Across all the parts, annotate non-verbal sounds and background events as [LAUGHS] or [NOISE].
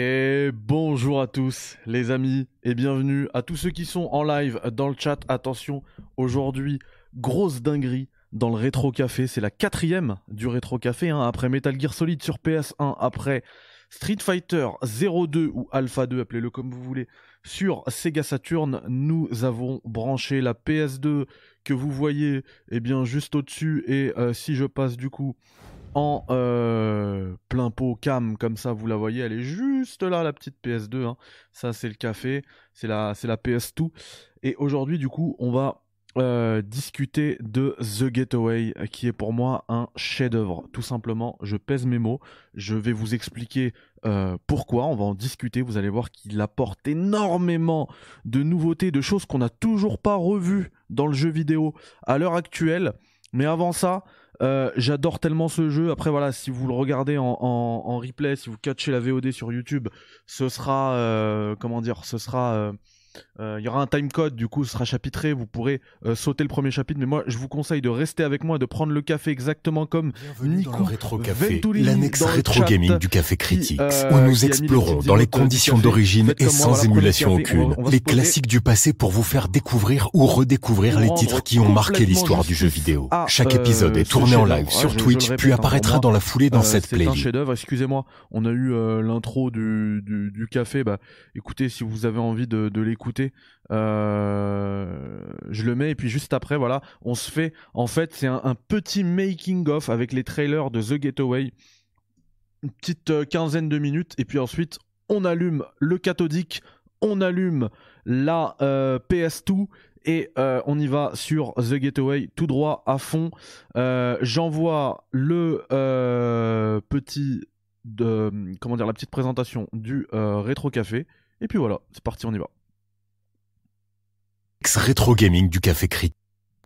Et bonjour à tous les amis et bienvenue à tous ceux qui sont en live dans le chat. Attention, aujourd'hui, grosse dinguerie dans le Rétro Café. C'est la quatrième du Rétro Café, hein, après Metal Gear Solid sur PS1, après Street Fighter 02 ou Alpha 2, appelez-le comme vous voulez, sur Sega Saturn. Nous avons branché la PS2 que vous voyez eh bien, juste au-dessus. Et euh, si je passe du coup en euh, plein pot cam comme ça vous la voyez elle est juste là la petite PS2 hein. ça c'est le café c'est la la PS2 et aujourd'hui du coup on va euh, discuter de The Getaway qui est pour moi un chef-d'œuvre. Tout simplement je pèse mes mots je vais vous expliquer euh, pourquoi on va en discuter vous allez voir qu'il apporte énormément de nouveautés de choses qu'on n'a toujours pas revues dans le jeu vidéo à l'heure actuelle. Mais avant ça euh, j'adore tellement ce jeu. Après voilà, si vous le regardez en, replay, si vous catchez la VOD sur YouTube, ce sera euh, comment dire, ce sera euh, il y aura un timecode, du coup, ce sera chapitré. Vous pourrez euh, sauter le premier chapitre. Mais moi, je vous conseille de rester avec moi, de prendre le café exactement comme Nico rétro café, l'annexe rétro gaming du café critique, euh, où nous explorons dans les conditions d'origine et sans émulation aucune les classiques du passé pour vous faire découvrir ou redécouvrir les titres qui ont marqué l'histoire du jeu vidéo. Chaque épisode est tourné en live sur Twitch, puis apparaîtra dans la foulée dans cette playlist. C'est un chef-d'œuvre. Excusez-moi, on a eu l'intro du, café. Bah, écoutez, si vous avez envie de, de euh, je le mets et puis juste après, voilà, on se fait. En fait, c'est un, petit making of avec les trailers de The Getaway, une petite euh, quinzaine de minutes et puis ensuite on allume le cathodique, on allume la euh, PS2 et on y va sur The Getaway tout droit à fond. J'envoie le petit comment dire la petite présentation du rétro café et puis voilà, c'est parti, on y va rétro gaming du Café Critique.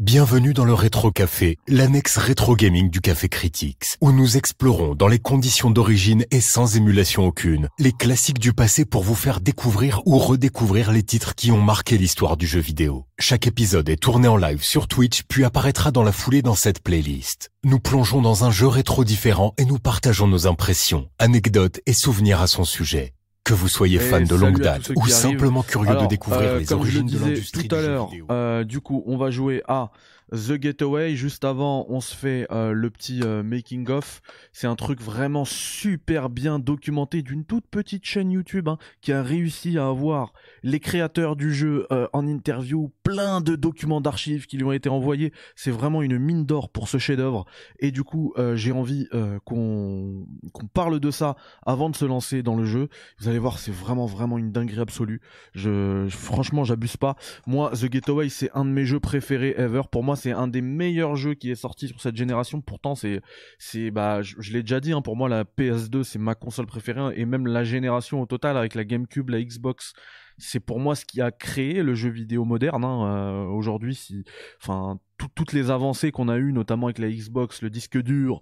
Bienvenue dans le Rétro Café, l'annexe rétro gaming du Café Critics, où nous explorons dans les conditions d'origine et sans émulation aucune, les classiques du passé pour vous faire découvrir ou redécouvrir les titres qui ont marqué l'histoire du jeu vidéo. Chaque épisode est tourné en live sur Twitch puis apparaîtra dans la foulée dans cette playlist. Nous plongeons dans un jeu rétro différent et nous partageons nos impressions, anecdotes et souvenirs à son sujet. Que vous soyez fan de longue date ou simplement curieux de découvrir euh, les origines de l'industrie tout à l'heure, euh, du coup, on va jouer à The Getaway. Juste avant, on se fait euh, le petit euh, making of. C'est un truc vraiment super bien documenté d'une toute petite chaîne YouTube hein, qui a réussi à avoir les créateurs du jeu euh, en interview, plein de documents d'archives qui lui ont été envoyés. C'est vraiment une mine d'or pour ce chef-d'œuvre. Et du coup, j'ai envie qu'on qu'on parle de ça avant de se lancer dans le jeu. Vous allez voir, c'est vraiment vraiment une dinguerie absolue. Je, franchement, j'abuse pas. Moi, The Getaway, c'est un de mes jeux préférés ever. Pour moi, c'est un des meilleurs jeux qui est sorti sur cette génération. Pourtant, c'est, c'est, bah, je, l'ai déjà dit, hein, pour moi, la PS2, c'est ma console préférée, et même la génération au total avec la GameCube, la Xbox. C'est pour moi ce qui a créé le jeu vidéo moderne. Hein, euh, aujourd'hui, si, enfin, toutes les avancées qu'on a eues, notamment avec la Xbox, le disque dur,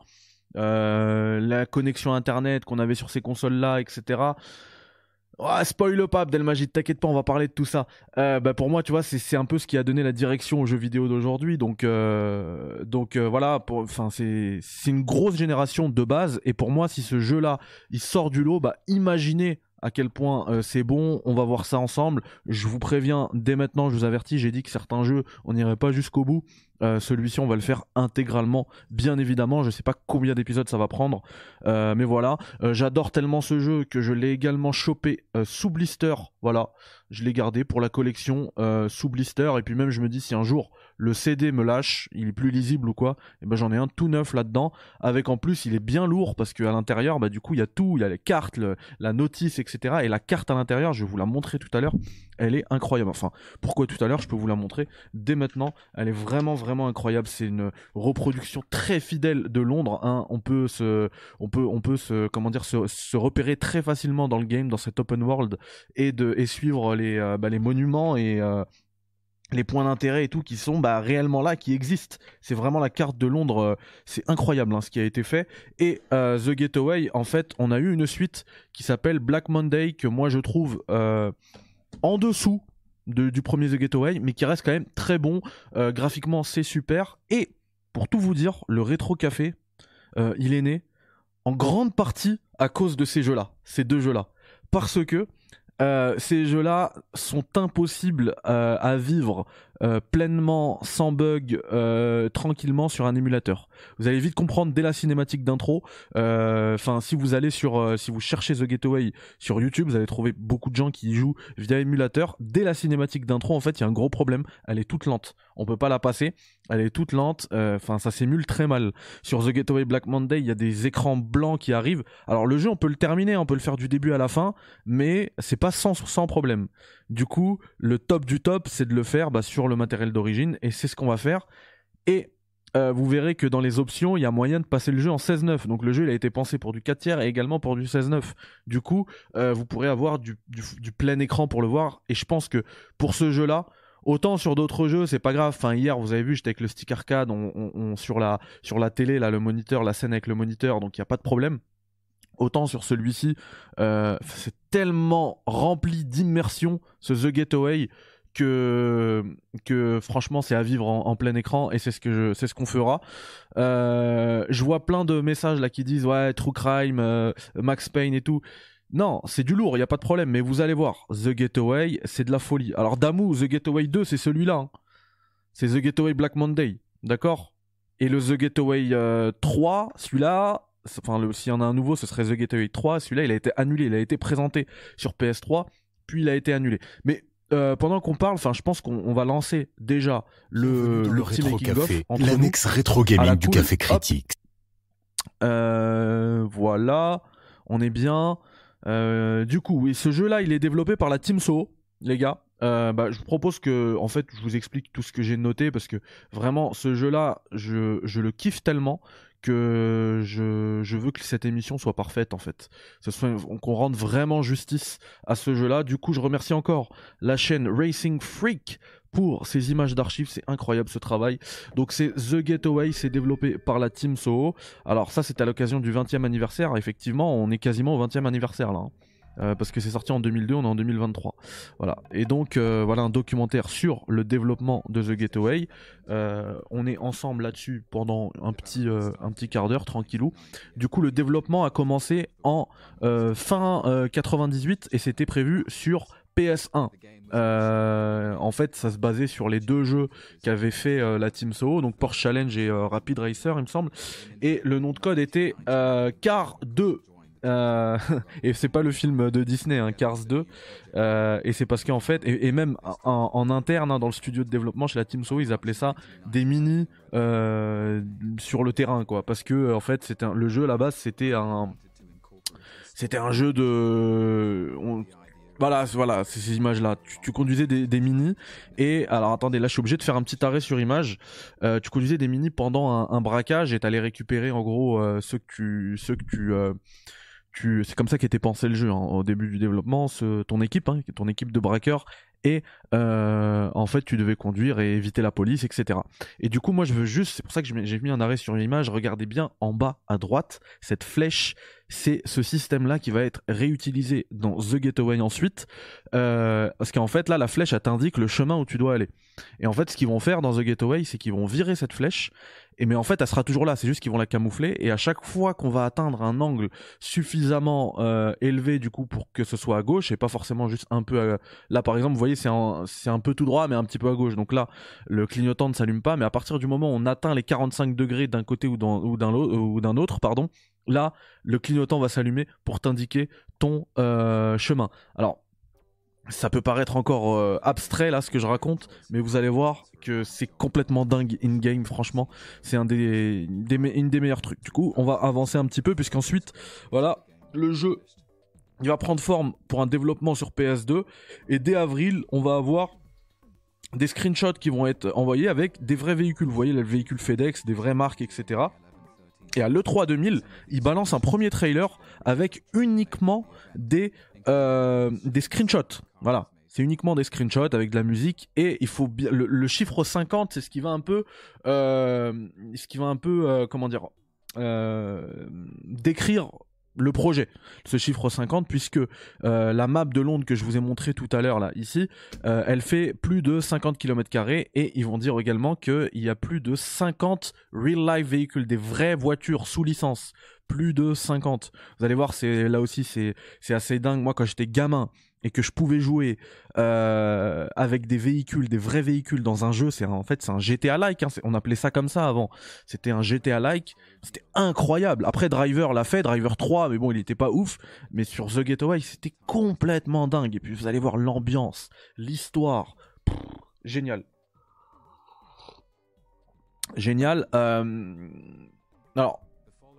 euh, la connexion internet qu'on avait sur ces consoles là etc Oh, spoil pas, Abdelmajid, t'inquiète pas, on va parler de tout ça. Euh, bah pour moi, tu vois, c'est un peu ce qui a donné la direction aux jeux vidéo d'aujourd'hui. Donc, euh, euh, voilà, c'est une grosse génération de base. Et pour moi, si ce jeu-là, il sort du lot, bah imaginez à quel point c'est bon. On va voir ça ensemble. Je vous préviens dès maintenant, je vous avertis, j'ai dit que certains jeux, on n'irait pas jusqu'au bout. Euh, celui-ci, on va le faire intégralement, bien évidemment. Je sais pas combien d'épisodes ça va prendre, euh, mais voilà. J'adore tellement ce jeu que je l'ai également chopé sous blister. Voilà, je l'ai gardé pour la collection sous blister. Et puis même, je me dis si un jour le CD me lâche, il est plus lisible ou quoi, et ben j'en ai un tout neuf là-dedans, avec en plus il est bien lourd parce qu'à l'intérieur, bah du coup il y a tout, il y a les cartes, la notice, etc. Et la carte à l'intérieur, je vais vous la montrer tout à l'heure, elle est incroyable. Enfin, pourquoi tout à l'heure, je peux vous la montrer dès maintenant, elle est vraiment vraiment incroyable. C'est une reproduction très fidèle de Londres. Hein. On peut se, on peut, on peut se, comment dire, se, repérer très facilement dans le game, dans cet open world et de et suivre les, euh, bah, les monuments et euh, les points d'intérêt et tout qui sont bah, réellement là, qui existent. C'est vraiment la carte de Londres, euh, c'est incroyable hein, ce qui a été fait. Et The Getaway, en fait, on a eu une suite qui s'appelle Black Monday, que moi je trouve en dessous du premier The Getaway, mais qui reste quand même très bon. graphiquement, c'est super. Et pour tout vous dire, le rétro café, il est né en grande partie à cause de ces jeux-là, ces deux jeux-là parce que euh, ces jeux-là sont impossibles euh, à vivre euh, pleinement, sans bug, tranquillement sur un émulateur. Vous allez vite comprendre dès la cinématique d'intro. Enfin, si vous allez sur, si vous cherchez The Getaway sur YouTube, vous allez trouver beaucoup de gens qui y jouent via émulateur. Dès la cinématique d'intro, en fait, il y a un gros problème. Elle est toute lente. On peut pas la passer. Elle est toute lente. Enfin, ça s'émule très mal. Sur The Getaway Black Monday, il y a des écrans blancs qui arrivent. Alors le jeu, on peut le terminer, on peut le faire du début à la fin, mais c'est pas sans, problème. Du coup, le top du top, c'est de le faire bah, sur le matériel d'origine, et c'est ce qu'on va faire. Et euh, vous verrez que dans les options, il y a moyen de passer le jeu en 16-9. Donc le jeu, il a été pensé pour du 4 tiers et également pour du 16-9. Du coup, euh, vous pourrez avoir du, plein écran pour le voir. Et je pense que pour ce jeu-là, autant sur d'autres jeux, c'est pas grave. Enfin, hier, vous avez vu, j'étais avec le stick arcade, on, sur, la, sur la télé, là, le moniteur, la scène avec le moniteur, donc il n'y a pas de problème autant sur celui-ci, euh, c'est tellement rempli d'immersion, ce The Getaway, que, que franchement c'est à vivre en, plein écran et c'est ce ce qu'on fera. Euh, je vois plein de messages là qui disent ouais True Crime, euh, Max Payne et tout. Non, c'est du lourd, il y a pas de problème, mais vous allez voir, The Getaway, c'est de la folie. Alors Damu, The Getaway 2, c'est celui-là. Hein. C'est The Getaway Black Monday, d'accord? Et le The Getaway 3, celui-là, enfin s'il y en a un nouveau ce serait The Getaway 3 celui-là il a été annulé il a été présenté sur PS3 puis il a été annulé mais euh, pendant qu'on parle, enfin, je pense qu'on va lancer déjà le, le, petit making café, l'annexe rétro gaming du café critique. Euh, voilà, on est bien. Euh, du coup, oui, ce jeu-là, il est développé par la Team So, les gars. bah, je vous propose que, en fait, je vous explique tout ce que j'ai noté parce que vraiment, ce jeu-là, je, je le kiffe tellement que je, veux que cette émission soit parfaite en fait. Qu'on rende vraiment justice à ce jeu-là. Du coup, je remercie encore la chaîne Racing Freak pour ces images d'archives. C'est incroyable ce travail. Donc c'est The Getaway, c'est développé par la Team Soho. Alors ça, c'est à l'occasion du 20e anniversaire. Effectivement, on est quasiment au 20e anniversaire là. Hein. Euh, parce que c'est sorti en 2002, on est en 2023. Voilà. Et donc euh, voilà un documentaire sur le développement de The Getaway. Euh, on est ensemble là-dessus pendant un petit un petit quart d'heure tranquillou. Du coup, le développement a commencé en fin 98 et c'était prévu sur PS1. en fait, ça se basait sur les deux jeux qu'avait fait la Team Soho, donc Porsche Challenge et Rapid Racer, il me semble. Et le nom de code était Car 2 euh, [LAUGHS] et c'est pas le film de Disney, hein, Cars 2. Euh, et c'est parce qu'en fait, et, même en, interne, hein, dans le studio de développement chez la Team So, ils appelaient ça des mini euh, sur le terrain, quoi. Parce que en fait, le jeu à la base, c'était un, c'était un jeu de, voilà, voilà, c'est ces images-là. Tu, conduisais des, mini et alors attendez, là je suis obligé de faire un petit arrêt sur image. tu conduisais des mini pendant un, braquage et t'allais récupérer en gros ceux que tu, ceux que tu c'est comme ça qu'était pensé le jeu hein, au début du développement. ton équipe, hein, ton équipe de braqueurs, et euh, en fait tu devais conduire et éviter la police, etc. Et du coup, moi je veux juste, c'est pour ça que j'ai mis un arrêt sur l'image. Regardez bien en bas à droite cette flèche. C'est ce système-là qui va être réutilisé dans The Getaway ensuite, euh, parce qu'en fait là, la flèche elle t'indique le chemin où tu dois aller. Et en fait, ce qu'ils vont faire dans The Getaway, c'est qu'ils vont virer cette flèche et mais en fait, elle sera toujours là. C'est juste qu'ils vont la camoufler. Et à chaque fois qu'on va atteindre un angle suffisamment euh, élevé du coup pour que ce soit à gauche et pas forcément juste un peu là par exemple, vous voyez, c'est un, un peu tout droit mais un petit peu à gauche. Donc là, le clignotant ne s'allume pas. Mais à partir du moment où on atteint les 45 degrés d'un côté ou d'un autre, pardon, là, le clignotant va s'allumer pour t'indiquer ton euh, chemin. Alors ça peut paraître encore euh, abstrait là ce que je raconte, mais vous allez voir que c'est complètement dingue in game. Franchement, c'est un des, une des meilleurs trucs. Du coup, on va avancer un petit peu puisqu'ensuite, voilà, le jeu il va prendre forme pour un développement sur PS2 et dès avril, on va avoir des screenshots qui vont être envoyés avec des vrais véhicules. Vous voyez, le véhicule FedEx, des vraies marques, etc. Et à l'E3 2000, il balance un premier trailer avec uniquement des, euh, des screenshots. Voilà. C'est uniquement des screenshots avec de la musique et il faut le, chiffre 50 c'est ce qui va un peu euh, ce qui va un peu euh, comment dire décrire le projet, ce chiffre 50, puisque euh, la map de Londres que je vous ai montré tout à l'heure là, ici, euh, elle fait plus de 50 km et ils vont dire également qu'il y a plus de 50 real life véhicules, des vraies voitures sous licence, plus de 50. Vous allez voir, c'est là aussi c'est assez dingue. Moi, quand j'étais gamin et que je pouvais jouer euh, avec des véhicules, des vrais véhicules dans un jeu, c'est en fait c'est un GTA like. Hein, on appelait ça comme ça avant. C'était un GTA like. C'était incroyable. Après Driver l'a fait, Driver 3, mais bon il était pas ouf. Mais sur The Getaway c'était complètement dingue. Et puis vous allez voir l'ambiance, l'histoire, génial, génial. Euh... Alors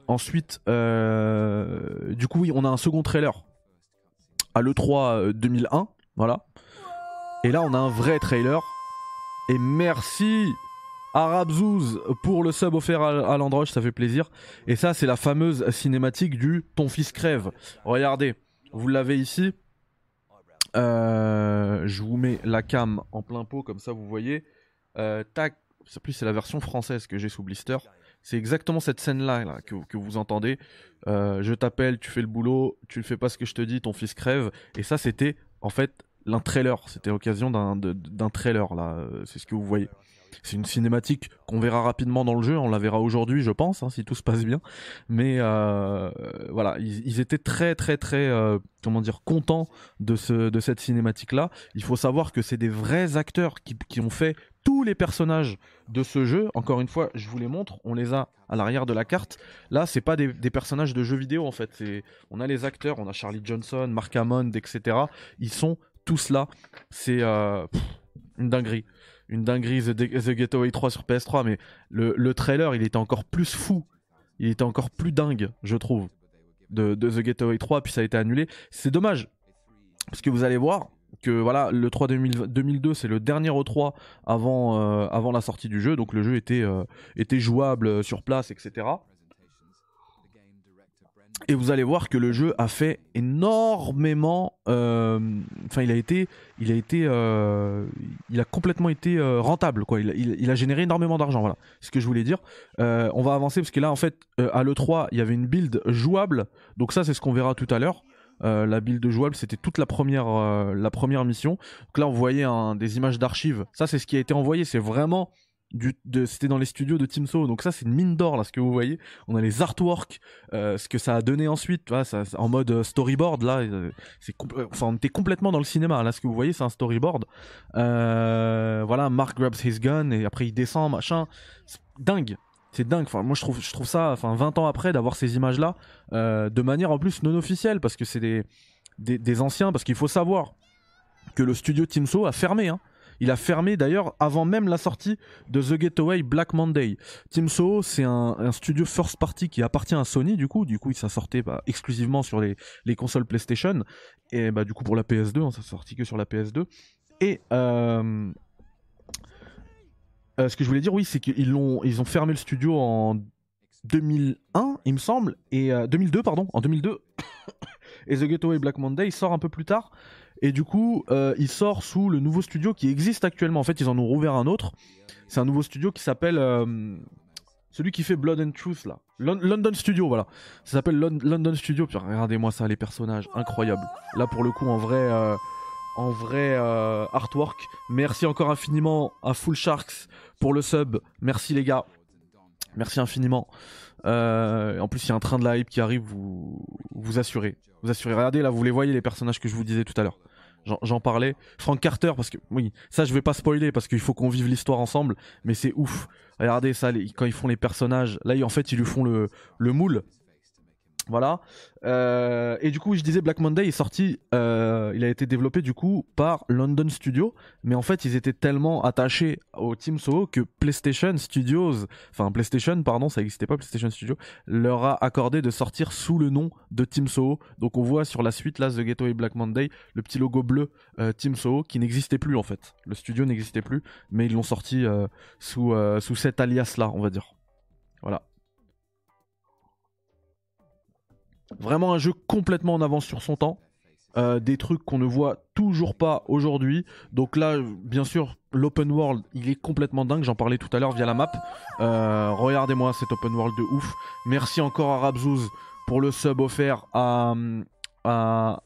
ensuite, euh... du coup oui, on a un second trailer à l'E3 2001, euh, voilà. Et là, on a un vrai trailer. Et merci Arabzouz pour le sub offert à, l'Android, ça fait plaisir. Et ça, c'est la fameuse cinématique du Ton fils crève. Regardez, vous l'avez ici. Euh, je vous mets la cam en plein pot, comme ça vous voyez. Euh, tac, plus c'est la version française que j'ai sous blister. C'est exactement cette scène-là que, vous entendez. Euh, je t'appelle, tu fais le boulot, tu ne fais pas ce que je te dis, ton fils crève. Et ça, c'était en fait un trailer. C'était l'occasion d'un trailer, là. Euh, c'est ce que vous voyez. C'est une cinématique qu'on verra rapidement dans le jeu. On la verra aujourd'hui, je pense, hein, si tout se passe bien. Mais euh, voilà, ils, étaient très, très, très, comment dire, contents de, ce, de cette cinématique-là. Il faut savoir que c'est des vrais acteurs qui ont fait tous les personnages de ce jeu. Encore une fois, je vous les montre. On les a à l'arrière de la carte. Là, c'est pas des, personnages de jeux vidéo en fait. on a les acteurs, on a Charlie Johnson, Mark Hammond, etc. Ils sont tous là. C'est euh, une dinguerie. Une dinguerie The, The, Getaway 3 sur PS3. Mais le, le, trailer, il était encore plus fou. Il était encore plus dingue, je trouve, de, de The Getaway 3. Puis ça a été annulé. C'est dommage. Parce que vous allez voir, que voilà, le 3 2002, c'est le dernier E3 avant, euh, avant la sortie du jeu, donc le jeu était, euh, jouable sur place, etc. Et vous allez voir que le jeu a fait énormément. Euh, enfin, il a été, il a été, il a complètement été rentable, quoi. Il, il, a généré énormément d'argent, voilà. Ce que je voulais dire. on va avancer parce que là, en fait, à le 3, il y avait une build jouable. Donc ça, c'est ce qu'on verra tout à l'heure. Euh, la build jouable, c'était toute la première, euh, la première mission. Donc là, on voyait des images d'archives. Ça, c'est ce qui a été envoyé. C'est vraiment c'était dans les studios de Team Donc ça, c'est une mine d'or là, ce que vous voyez. On a les artworks, euh, ce que ça a donné ensuite, ça, en mode storyboard là. c'est enfin, on était complètement dans le cinéma. Là, ce que vous voyez, c'est un storyboard. voilà, Mark grabs his gun et après il descend, machin. dingue c'est dingue. Moi, je trouve, ça, enfin, 20 ans après, d'avoir ces images-là, euh, de manière en plus non officielle, parce que c'est des, des, anciens, parce qu'il faut savoir que le studio Timso a fermé. Hein. Il a fermé d'ailleurs avant même la sortie de The Getaway Black Monday. Timso, c'est un, studio first party qui appartient à Sony, du coup. Du coup, ça sortait bah, exclusivement sur les, les, consoles PlayStation. Et bah, du coup, pour la PS2, hein, ça sortit que sur la PS2. Et. Euh, euh, ce que je voulais dire, oui, c'est qu'ils ont, ils ont fermé le studio en 2001, il me semble, et 2002, euh, pardon, en 2002. [COUGHS] et The Gateway Black Monday sort un peu plus tard. Et du coup, euh, il sort sous le nouveau studio qui existe actuellement. En fait, ils en ont rouvert un autre. C'est un nouveau studio qui s'appelle celui qui fait Blood and Truth là. London Studio, voilà. Ça s'appelle London Studio. Regardez-moi ça, les personnages, incroyables. Là, pour le coup, en vrai en vrai euh, artwork. Merci encore infiniment à Full Sharks pour le sub. Merci les gars. Merci infiniment. Euh, en plus, il y a un train de la hype qui arrive, vous vous assurez. Vous assurez. Regardez là, vous les voyez les personnages que je vous disais tout à l'heure. J'en parlais. Frank Carter, parce que oui, ça je vais pas spoiler parce qu'il faut qu'on vive l'histoire ensemble, mais c'est ouf. Regardez ça, quand ils font les personnages, là en fait ils lui font le, le moule voilà. Euh, et du coup, je disais Black Monday est sorti, euh, il a été développé du coup par London Studio, mais en fait, ils étaient tellement attachés au Team Soho que PlayStation Studios, enfin PlayStation, pardon, ça n'existait pas PlayStation Studio, leur a accordé de sortir sous le nom de Team Soho. Donc on voit sur la suite là, The Gateway Black Monday, le petit logo bleu euh, Team Soho qui n'existait plus en fait. Le studio n'existait plus, mais ils l'ont sorti sous sous cet alias là, on va dire. Voilà. Vraiment un jeu complètement en avance sur son temps. Euh, des trucs qu'on ne voit toujours pas aujourd'hui. Donc là, bien sûr, l'open world, il est complètement dingue. J'en parlais tout à l'heure via la map. Euh, regardez-moi cet open world de ouf. Merci encore à Rabzouz pour le sub offert à, à,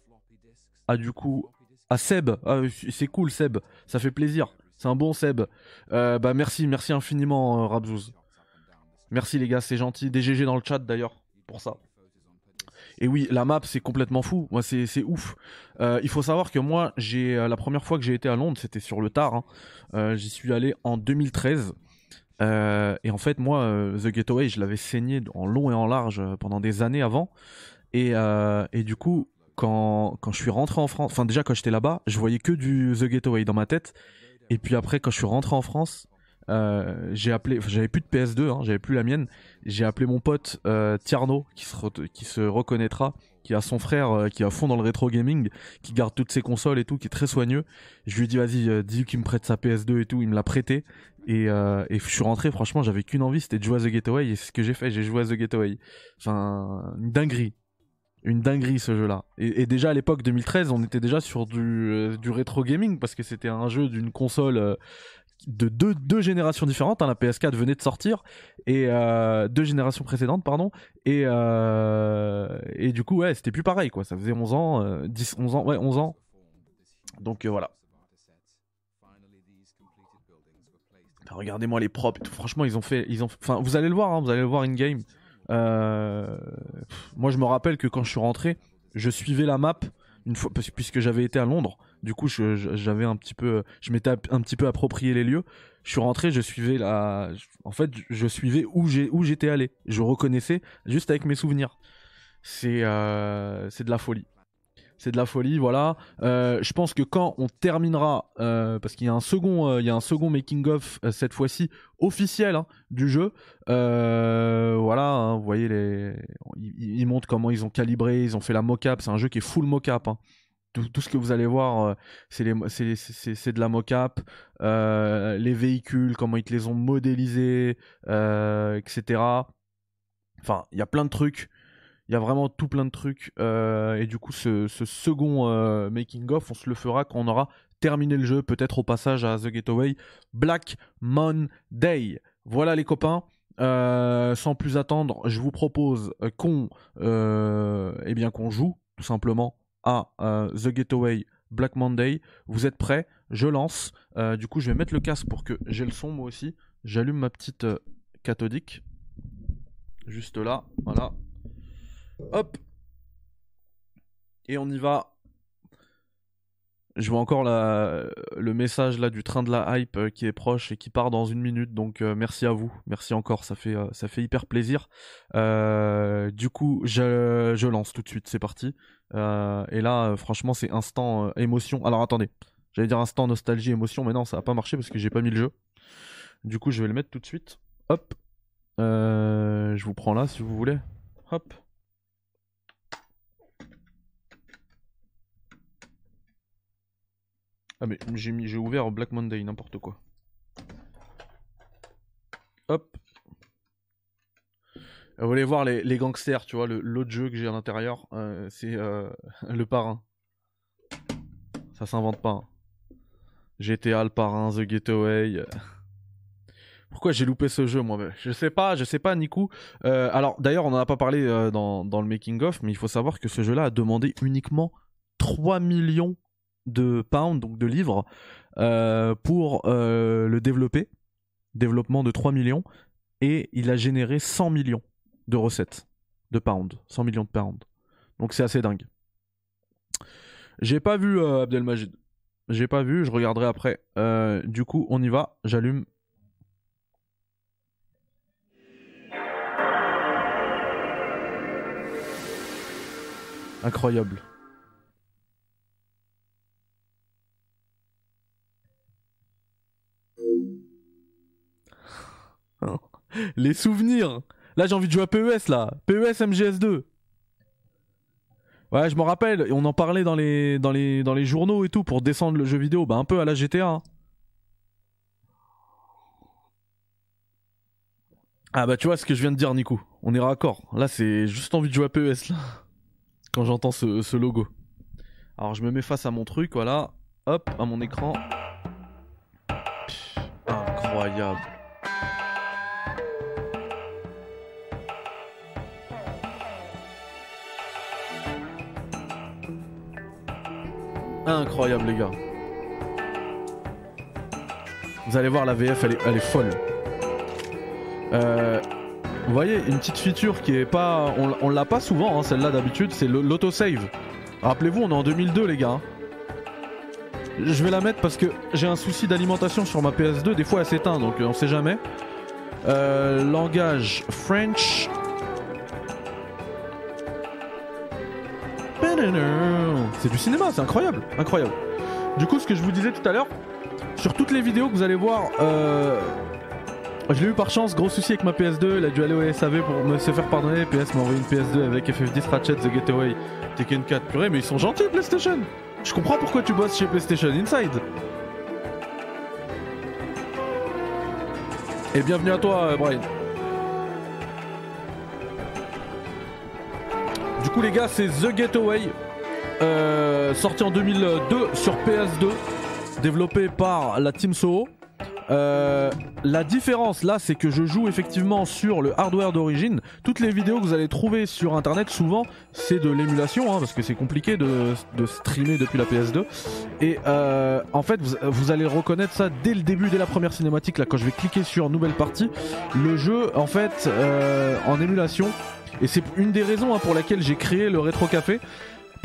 du coup à Seb. Ah, c'est cool Seb, ça fait plaisir. C'est un bon Seb. Euh, bah merci, merci infiniment Rabzouz. Merci les gars, c'est gentil. Des dans le chat d'ailleurs pour ça. Et oui, la map c'est complètement fou. Moi c'est ouf. Euh, il faut savoir que moi j'ai la première fois que j'ai été à Londres, c'était sur le tard. Hein. J'y suis allé en 2013. et en fait moi The Getaway je l'avais saigné en long et en large pendant des années avant. Et, et du coup quand, quand je suis rentré en France, enfin déjà quand j'étais là-bas, je voyais que du The Getaway dans ma tête. Et puis après, quand je suis rentré en France, euh, j'ai appelé, j'avais plus de PS2, hein, j'avais plus la mienne. J'ai appelé mon pote euh, Tierno, qui se, reconnaîtra, qui a son frère euh, qui est à fond dans le rétro gaming, qui garde toutes ses consoles et tout, qui est très soigneux. Je lui ai dit vas-y, euh, dis qu'il me prête sa PS2 et tout. Il me l'a prêté et, euh, et je suis rentré. Franchement, j'avais qu'une envie, c'était de jouer à The Getaway et c'est ce que j'ai fait. J'ai joué à The Getaway. Enfin, une dinguerie une dinguerie ce jeu-là. Et, déjà à l'époque 2013, on était déjà sur du, euh, du rétro gaming parce que c'était un jeu d'une console euh, de deux, deux, générations différentes. Hein, la PS4 venait de sortir et euh, deux générations précédentes, pardon. Et et du coup, ouais, c'était plus pareil quoi. Ça faisait 11 ans, 10, 11 ans, ouais, 11 ans. Donc voilà. Regardez-moi les props. Franchement, ils ont fait, ils ont, enfin, vous allez le voir, hein, vous allez le voir in game. Euh, moi, je me rappelle que quand je suis rentré, je suivais la map une fois puisque j'avais été à Londres. Du coup, j'avais un petit peu, je m'étais un petit peu approprié les lieux. Je suis rentré, je suivais la, en fait, je suivais où j'ai où j'étais allé. Je reconnaissais juste avec mes souvenirs. C'est euh, c'est de la folie c'est de la folie, voilà. Euh, je pense que quand on terminera, euh, parce qu'il y a un second, il y a un second making of cette fois-ci officiel hein, du jeu. voilà, hein, vous voyez les, ils, montrent comment ils ont calibré, ils ont fait la mocap. C'est un jeu qui est full mocap. Hein. Tout, ce que vous allez voir, c'est de la mocap. les véhicules, comment ils les ont modélisés, etc. Enfin, il y a plein de trucs. Il y a vraiment tout plein de trucs. Euh, et du coup, ce, second euh, making-of, on se le fera quand on aura terminé le jeu, peut-être au passage à The Getaway. Black Monday. Voilà les copains. Euh, sans plus attendre, je vous propose qu'on eh qu'on joue tout simplement à The Getaway Black Monday. Vous êtes prêts? Je lance. du coup, je vais mettre le casque pour que j'ai le son moi aussi. J'allume ma petite cathodique. Juste là, voilà. Hop. Et on y va. Je vois encore le message là du train de la hype euh, qui est proche et qui part dans une minute. Donc euh, merci à vous, merci encore, ça fait euh, ça fait hyper plaisir. du coup, je, lance tout de suite, c'est parti. Et là, franchement, c'est instant émotion. Alors attendez, j'allais dire instant nostalgie émotion, mais non, ça a pas marché parce que j'ai pas mis le jeu. Du coup, je vais le mettre tout de suite. Hop, je vous prends là si vous voulez. Hop. Ah mais j'ai ouvert Black Monday, n'importe quoi. Hop. Vous voulez voir les, gangsters, tu vois, l'autre jeu que j'ai à l'intérieur, euh, c'est euh, [LAUGHS] le parrain. Ça s'invente pas. Hein. GTA le parrain, The Getaway. Pourquoi j'ai loupé ce jeu moi Je sais pas, je sais pas Nico. Euh, alors d'ailleurs on en a pas parlé dans, dans le making of, mais il faut savoir que ce jeu-là a demandé uniquement 3 millions de pounds, donc de livres, euh, pour euh, le développer. Développement de 3 millions. Et il a généré 100 millions de recettes de pounds. 100 millions de pounds. Donc c'est assez dingue. J'ai pas vu euh, Abdelmajid. J'ai pas vu, je regarderai après. du coup, on y va. J'allume. Incroyable. [LAUGHS] Les souvenirs. Là, j'ai envie de jouer à PES, là. PES MGS2. Ouais, je me rappelle, on en parlait dans les, dans, les, dans les journaux et tout pour descendre le jeu vidéo, bah un peu à la GTA. Hein. Ah bah tu vois ce que je viens de dire Nico, on est raccord. Là c'est juste envie de jouer à PES là. [LAUGHS] Quand j'entends ce, logo. Alors je me mets face à mon truc, voilà. Hop, à mon écran. incroyable. Incroyable les gars. Vous allez voir la VF elle est, folle. Euh, vous voyez une petite feature qui est pas... On, l'a pas souvent hein, celle-là d'habitude, c'est l'autosave. Rappelez-vous on est en 2002 les gars. hein. Je vais la mettre parce que j'ai un souci d'alimentation sur ma PS2, des fois elle s'éteint donc euh, on sait jamais. Euh, langage French. C'est du cinéma, c'est incroyable, incroyable. Du coup, ce que je vous disais tout à l'heure, sur toutes les vidéos que vous allez voir, euh, je l'ai eu par chance, gros souci avec ma PS2, il a dû aller au SAV pour me se faire pardonner. PS m'a envoyé une PS2 avec FF10 Ratchet, The Getaway, Tekken 4. Purée, mais ils sont gentils PlayStation. Je comprends pourquoi tu bosses chez PlayStation Inside. Et bienvenue à toi, euh, Brian. Du coup, les gars, c'est The Getaway, euh, sorti en 2002 sur PS2, développé par la Team Soho. Euh, la différence là, c'est que je joue effectivement sur le hardware d'origine. Toutes les vidéos que vous allez trouver sur internet, souvent, c'est de l'émulation, hein, parce que c'est compliqué de, de streamer depuis la PS2. Et euh, en fait, vous, vous allez reconnaître ça dès le début, dès la première cinématique. Là, quand je vais cliquer sur nouvelle partie, le jeu, en fait, euh, en émulation. Et c'est une des raisons hein, pour laquelle j'ai créé le rétro café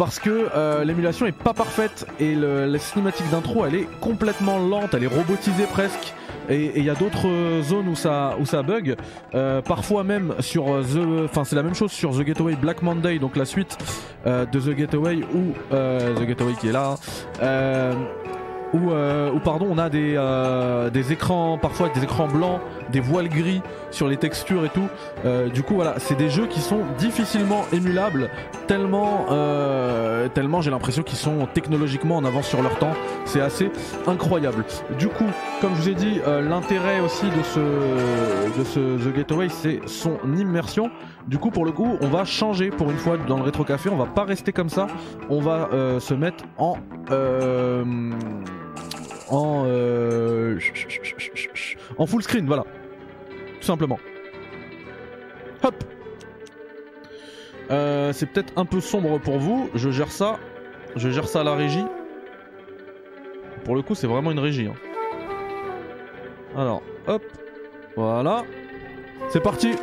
parce que euh, l'émulation est pas parfaite et le- la cinématique d'intro elle est complètement lente, elle est robotisée presque. Et il y a d'autres euh, zones où ça, où ça bug. Euh, parfois même sur euh, The. Enfin, c'est la même chose sur The Getaway Black Monday, donc la suite euh, de The Getaway ou euh, The Getaway qui est là. Euh, où, euh, pardon, on a des, euh, des écrans, parfois des écrans blancs, des voiles gris sur les textures et tout. Euh, du coup, voilà, c'est des jeux qui sont difficilement émulables, tellement, tellement j'ai l'impression qu'ils sont technologiquement en avance sur leur temps. C'est assez incroyable. Du coup, comme je vous ai dit, l'intérêt aussi de ce, de ce The Getaway, c'est son immersion. Du coup, pour le coup, on va changer pour une fois dans le rétro café. On va pas rester comme ça. On va euh, se mettre en euh, en euh, en full screen, voilà, tout simplement. Hop. Euh, c'est peut-être un peu sombre pour vous. Je gère ça. Je gère ça à la régie. Pour le coup, c'est vraiment une régie. hein. Alors, hop, voilà. C'est parti.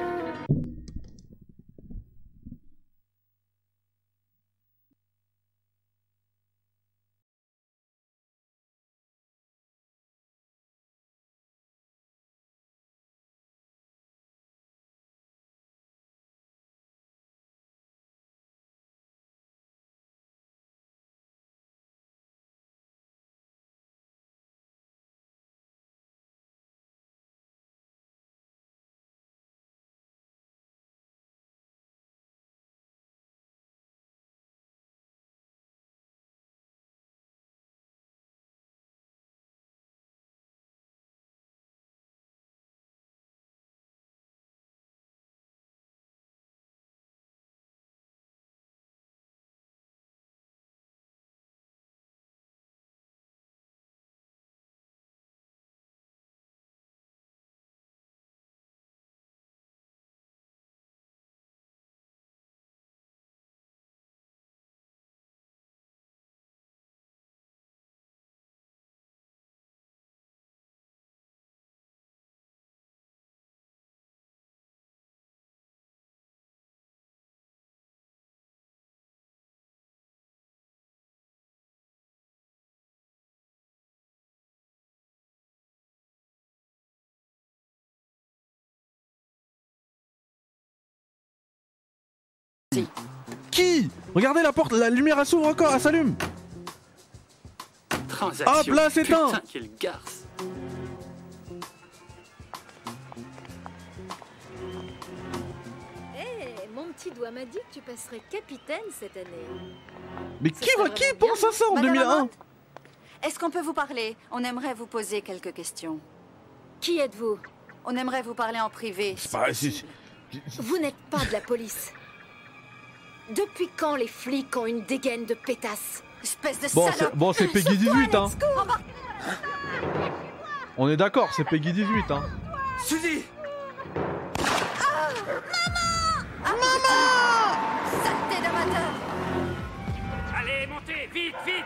Qui Regardez la porte, la lumière elle s'ouvre encore, elle s'allume. Transaction. Hop, là, c'est un. quelle garce. Eh, mon petit doigt m'a dit que tu passerais capitaine cette année. Mais Ça qui va qui pense à ça en Madame 2001 Amante, Est-ce qu'on peut vous parler? On aimerait vous poser quelques questions. Qui êtes-vous? On aimerait vous parler en privé. C'est pas- Vous n'êtes pas de la police. Depuis quand les flics ont une dégaine de pétasse Espèce de Bon, salope. bon, c'est Peggy 18 hein. On est d'accord, c'est Peggy 18 hein. Suzy Saleté d'amateur. Allez, montez, vite, vite.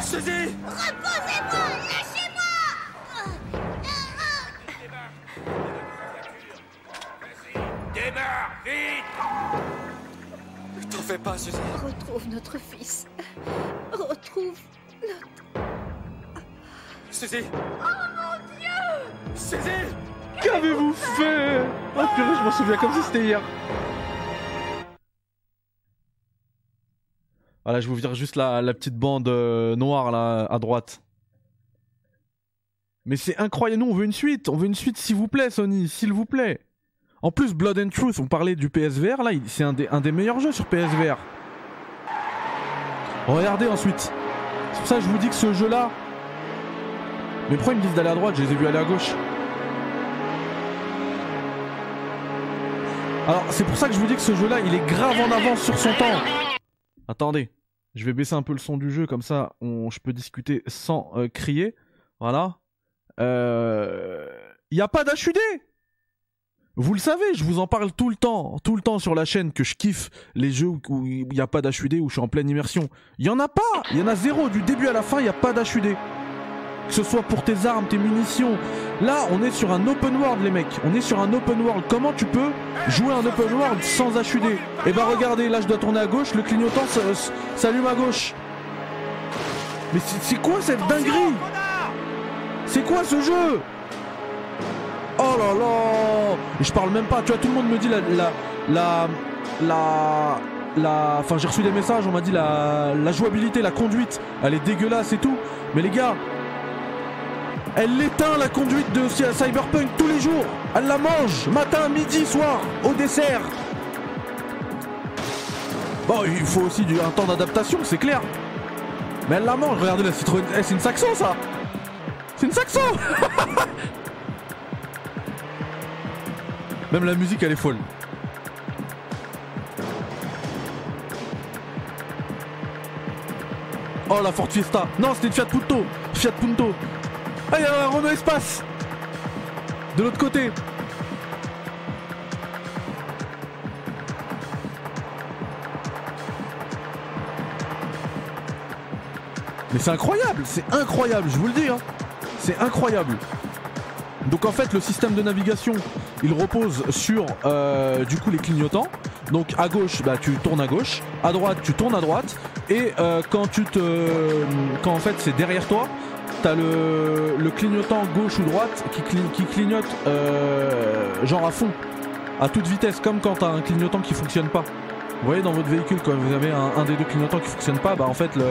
Suzy Démarre, fais pas, Suzy. Retrouve notre fils. Retrouve notre... Suzy Oh mon Dieu Suzy Qu'avez-vous fait? Oh purée, je m'en souviens comme si c'était hier. Voilà, je vous vire juste la, la petite bande euh, noire là à droite. Mais c'est incroyable, nous on veut une suite, on veut une suite s'il vous plaît Sony, s'il vous plaît. En plus Blood and Truth, on parlait du PSVR là, c'est un des, meilleurs jeux sur PSVR. Regardez ensuite. C'est pour ça que je vous dis que ce jeu là... Mais pourquoi ils me disent d'aller à droite Je les ai vus aller à gauche. Alors, c'est pour ça que je vous dis que ce jeu-là, il est grave en avance sur son temps. Attendez, je vais baisser un peu le son du jeu, comme ça, je peux discuter sans euh, crier. Voilà. Euh, Il n'y a pas d'HUD Vous le savez, je vous en parle tout le temps, tout le temps sur la chaîne, que je kiffe les jeux où il n'y a pas d'HUD, où je suis en pleine immersion. Il y en a pas Il y en a zéro, du début à la fin, il n'y a pas d'HUD. Que ce soit pour tes armes, tes munitions. Là, on est sur un open world, les mecs. On est sur un open world. Comment tu peux jouer un open world sans HUD Eh ben regardez, là je dois tourner à gauche, le clignotant s'allume à gauche. Mais c'est quoi cette dinguerie? C'est quoi ce jeu? Oh là là je parle même pas, tu vois, tout le monde me dit la... la... la... la... la- Enfin j'ai reçu des messages, on m'a dit la... la jouabilité, la conduite, elle est dégueulasse et tout. Mais les gars, elle l'éteint la conduite de Cy- Cyberpunk tous les jours. Elle la mange matin, midi, soir, au dessert. Bon, il faut aussi du, un temps d'adaptation, c'est clair. Mais elle la mange. Regardez la Citroën. Eh, c'est une Saxo ça. C'est une Saxo. [LAUGHS] Même la musique, elle est folle. Oh la Ford Fiesta. Non, c'était une Fiat Punto. Fiat Punto. Ah, un Renault Espace De l'autre côté Mais c'est incroyable, c'est incroyable, je vous le dis, hein. c'est incroyable. Donc en fait le système de navigation il repose sur euh, du coup les clignotants. Donc à gauche bah, tu tournes à gauche, à droite tu tournes à droite et euh, quand tu te quand en fait c'est derrière toi t'as le, le clignotant gauche ou droite qui, cli- qui clignote euh, genre à fond à toute vitesse comme quand t'as un clignotant qui fonctionne pas. Vous voyez dans votre véhicule quand vous avez un, un des deux clignotants qui fonctionne pas bah en fait le,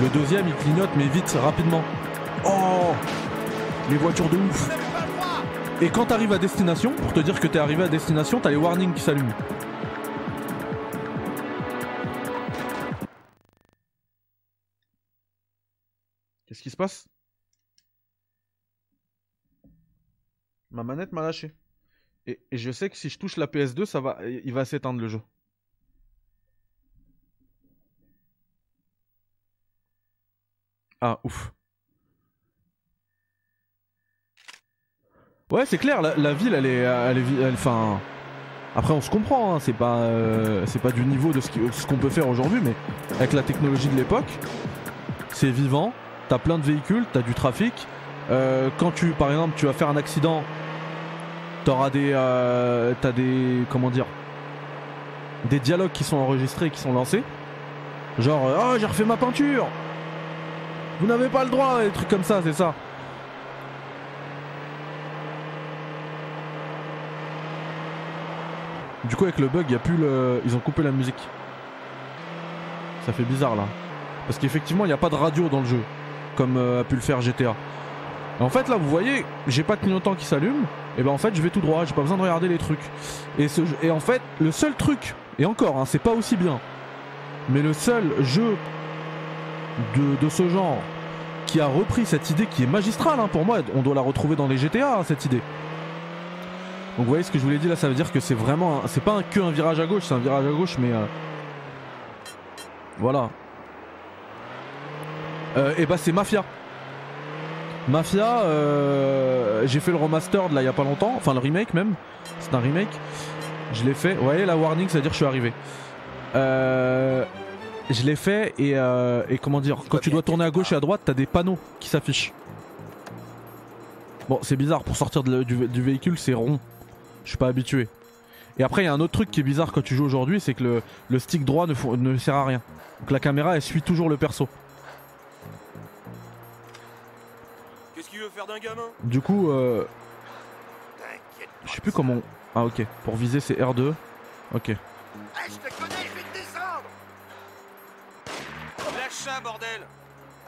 le deuxième il clignote mais vite rapidement. Oh les voitures de ouf. Et quand t'arrives à destination, pour te dire que t'es arrivé à destination, t'as les warnings qui s'allument. Qu'est-ce qui se passe? Ma manette m'a lâché. Et, je sais que si je touche la PS2, ça va, il va s'éteindre le jeu. Ah, ouf. Ouais, c'est clair, la, la ville, elle est, elle est, enfin. Après, on se comprend, hein, c'est pas, euh, c'est pas du niveau de ce qui- ce qu'on peut faire aujourd'hui, mais avec la technologie de l'époque, c'est vivant. T'as plein de véhicules, t'as du trafic. Euh, quand tu, par exemple, tu vas faire un accident, t'auras des, euh, t'as des, comment dire, des dialogues qui sont enregistrés, qui sont lancés. Genre, euh, oh, j'ai refait ma peinture. Vous n'avez pas le droit, des trucs comme ça, c'est ça. Du coup, avec le bug, y plus le... ils ont coupé la musique. Ça fait bizarre là. Parce qu'effectivement, il n'y a pas de radio dans le jeu, comme euh, a pu le faire GTA. En fait, là, vous voyez, j'ai pas de clignotant qui s'allume. Et ben en fait, je vais tout droit, j'ai pas besoin de regarder les trucs. Et, en fait, le seul truc, et encore, hein, c'est pas aussi bien, mais le seul jeu de, de ce genre qui a repris cette idée qui est magistrale hein, pour moi, on doit la retrouver dans les GTA, hein, cette idée. Donc vous voyez ce que je vous l'ai dit là, ça veut dire que c'est vraiment, un- c'est pas un, que un virage à gauche, c'est un virage à gauche, mais euh, voilà. Euh, et bah c'est Mafia. Mafia, euh, j'ai fait le remaster de là il y a pas longtemps, enfin le remake même. C'est un remake. Je l'ai fait. Vous voyez la warning, ça veut dire que je suis arrivé. Euh, je l'ai fait et, euh, et comment dire, quand tu dois tourner à gauche et à droite, t'as des panneaux qui s'affichent. Bon, c'est bizarre, pour sortir de le- du, du véhicule, c'est rond. Je suis pas habitué. Et après, il y a un autre truc qui est bizarre quand tu joues aujourd'hui, c'est que le, le stick droit ne, ne sert à rien. Donc la caméra, elle suit toujours le perso. Qu'est-ce qu'il veut faire d'un gamin? Du coup, euh, je sais plus comment... on- Ah ok, pour viser c'est R2. Ok. Hey, je te connais, je vais te descendre Lâche ça, bordel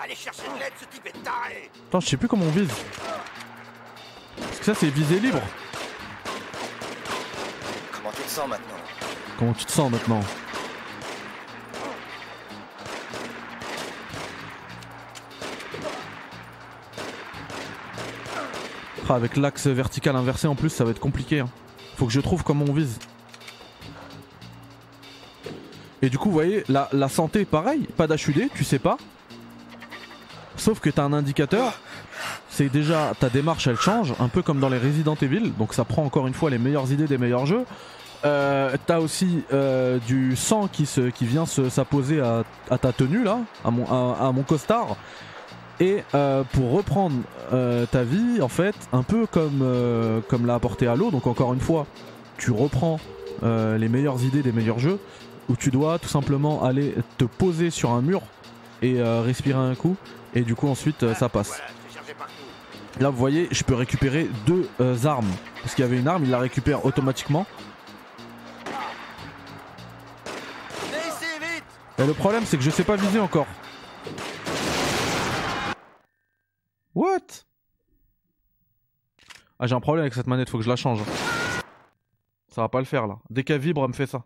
Allez chercher de l'aide, ce type est taré Attends, je sais plus comment on vise. Parce que ça c'est visée libre. Comment tu te sens maintenant Ah, Avec l'axe vertical inversé en plus, ça va être compliqué. hein. Faut que je trouve comment on vise. Et du coup, vous voyez, la, la santé, pareil, pas d'HUD, tu sais pas. Sauf que t'as un indicateur. C'est déjà, ta démarche elle change, un peu comme dans les Resident Evil, donc ça prend encore une fois les meilleures idées des meilleurs jeux. Euh, T'as aussi euh, du sang qui, se, qui vient se- s'apposer à, à ta tenue là, à mon, à, à mon costard. Et euh, pour reprendre ta vie, en fait, un peu comme, comme l'a apporté Halo, donc encore une fois, tu reprends les meilleures idées des meilleurs jeux, où tu dois tout simplement aller te poser sur un mur et respirer un coup, et du coup ensuite ça passe. Là, vous voyez, je peux récupérer deux armes. Parce qu'il y avait une arme, il la récupère automatiquement. Le problème, c'est que je sais pas viser encore. What? Ah, j'ai un problème avec cette manette, faut que je la change. Ça va pas le faire là. Dès qu'elle vibre, elle me fait ça.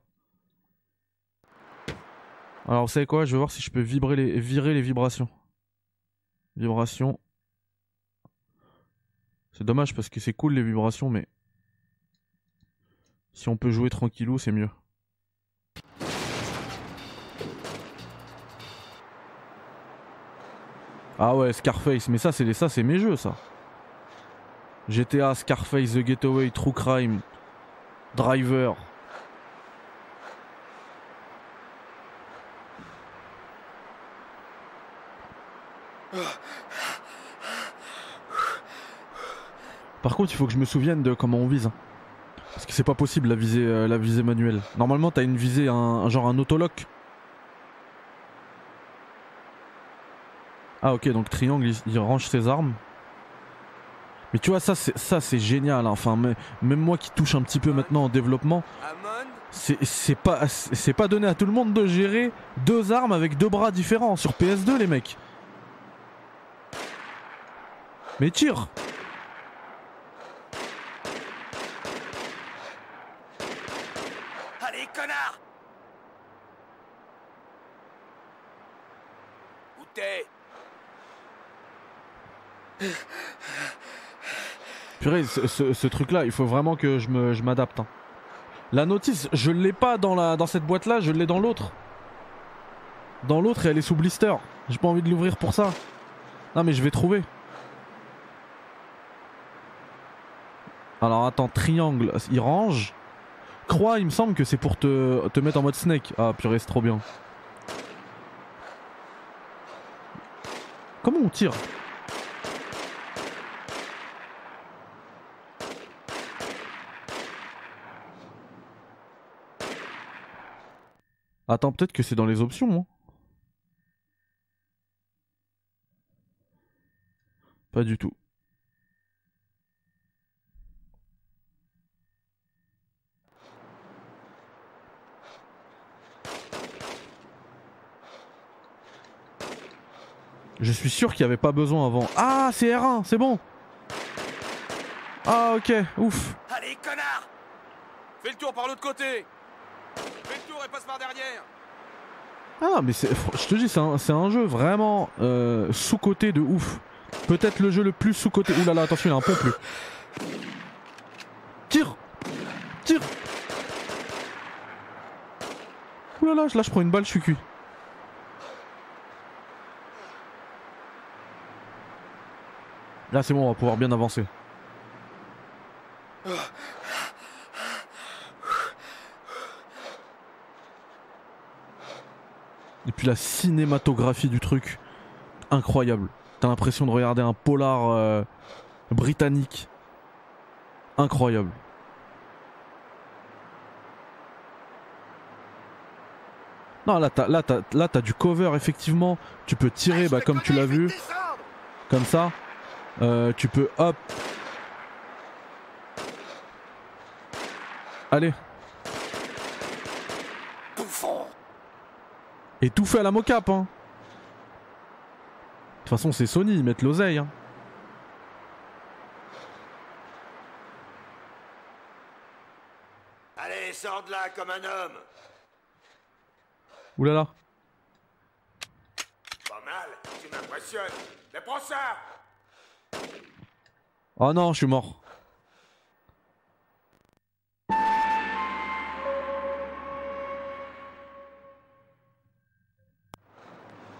Alors, vous savez quoi? Je vais voir si je peux vibrer les... virer les vibrations. Vibrations. C'est dommage parce que c'est cool les vibrations, mais. Si on peut jouer tranquillou, c'est mieux. Ah ouais, Scarface, mais ça c'est ça c'est mes jeux ça. GTA, Scarface, The Getaway, True Crime, Driver. Par contre, il faut que je me souvienne de comment on vise. hein. Parce que c'est pas possible la visée, euh, la visée manuelle. Normalement, t'as une visée, un genre un autolock. Ah ok, donc triangle, il, range ses armes. Mais tu vois, ça c'est ça c'est génial. hein. Enfin, mais- même moi qui touche un petit peu maintenant en développement, c'est pas c'est pas donné à tout le monde de gérer deux armes avec deux bras différents sur PS2 les mecs. Mais tire. Allez, connard Où t'es Purée, ce, truc-là, il faut vraiment que je m'adapte. hein. La notice, je l'ai pas dans cette boîte-là, je l'ai dans l'autre. Dans l'autre, elle est sous blister. J'ai pas envie de l'ouvrir pour ça. Non, mais je vais trouver. Alors attends, triangle, il range. Croix, il me semble que c'est pour te, te mettre en mode snake. Ah purée, c'est trop bien. Comment on tire? Attends, peut-être que c'est dans les options. hein. Pas du tout. Je suis sûr qu'il n'y avait pas besoin avant. Ah, c'est R1, c'est bon. Ah, ok, ouf. Allez, connard Fais le tour par l'autre côté et passe par derrière Ah, mais c'est, je te dis, c'est un, c'est un jeu vraiment euh, sous-côté de ouf. Peut-être le jeu le plus sous-côté. Ouh là là, attention, il y a un pont plus. Tire Tire Ouh là là, là, je prends une balle, je suis cuit. Là, c'est bon, on va pouvoir bien avancer. Et puis la cinématographie du truc, incroyable. T'as l'impression de regarder un polar euh, britannique. Incroyable. Non, là, t'as, là, t'as, là, t'as du cover, effectivement. Tu peux tirer, bah, comme tu l'as vu. Comme ça. Euh, tu peux, hop. Allez. Et tout fait à la mocap, hein. De toute façon, c'est Sony, ils mettent l'oseille, hein. Allez, sors de là comme un homme. Oulala. Pas mal, tu m'impressionnes. Mais prends ça Oh non, je suis mort.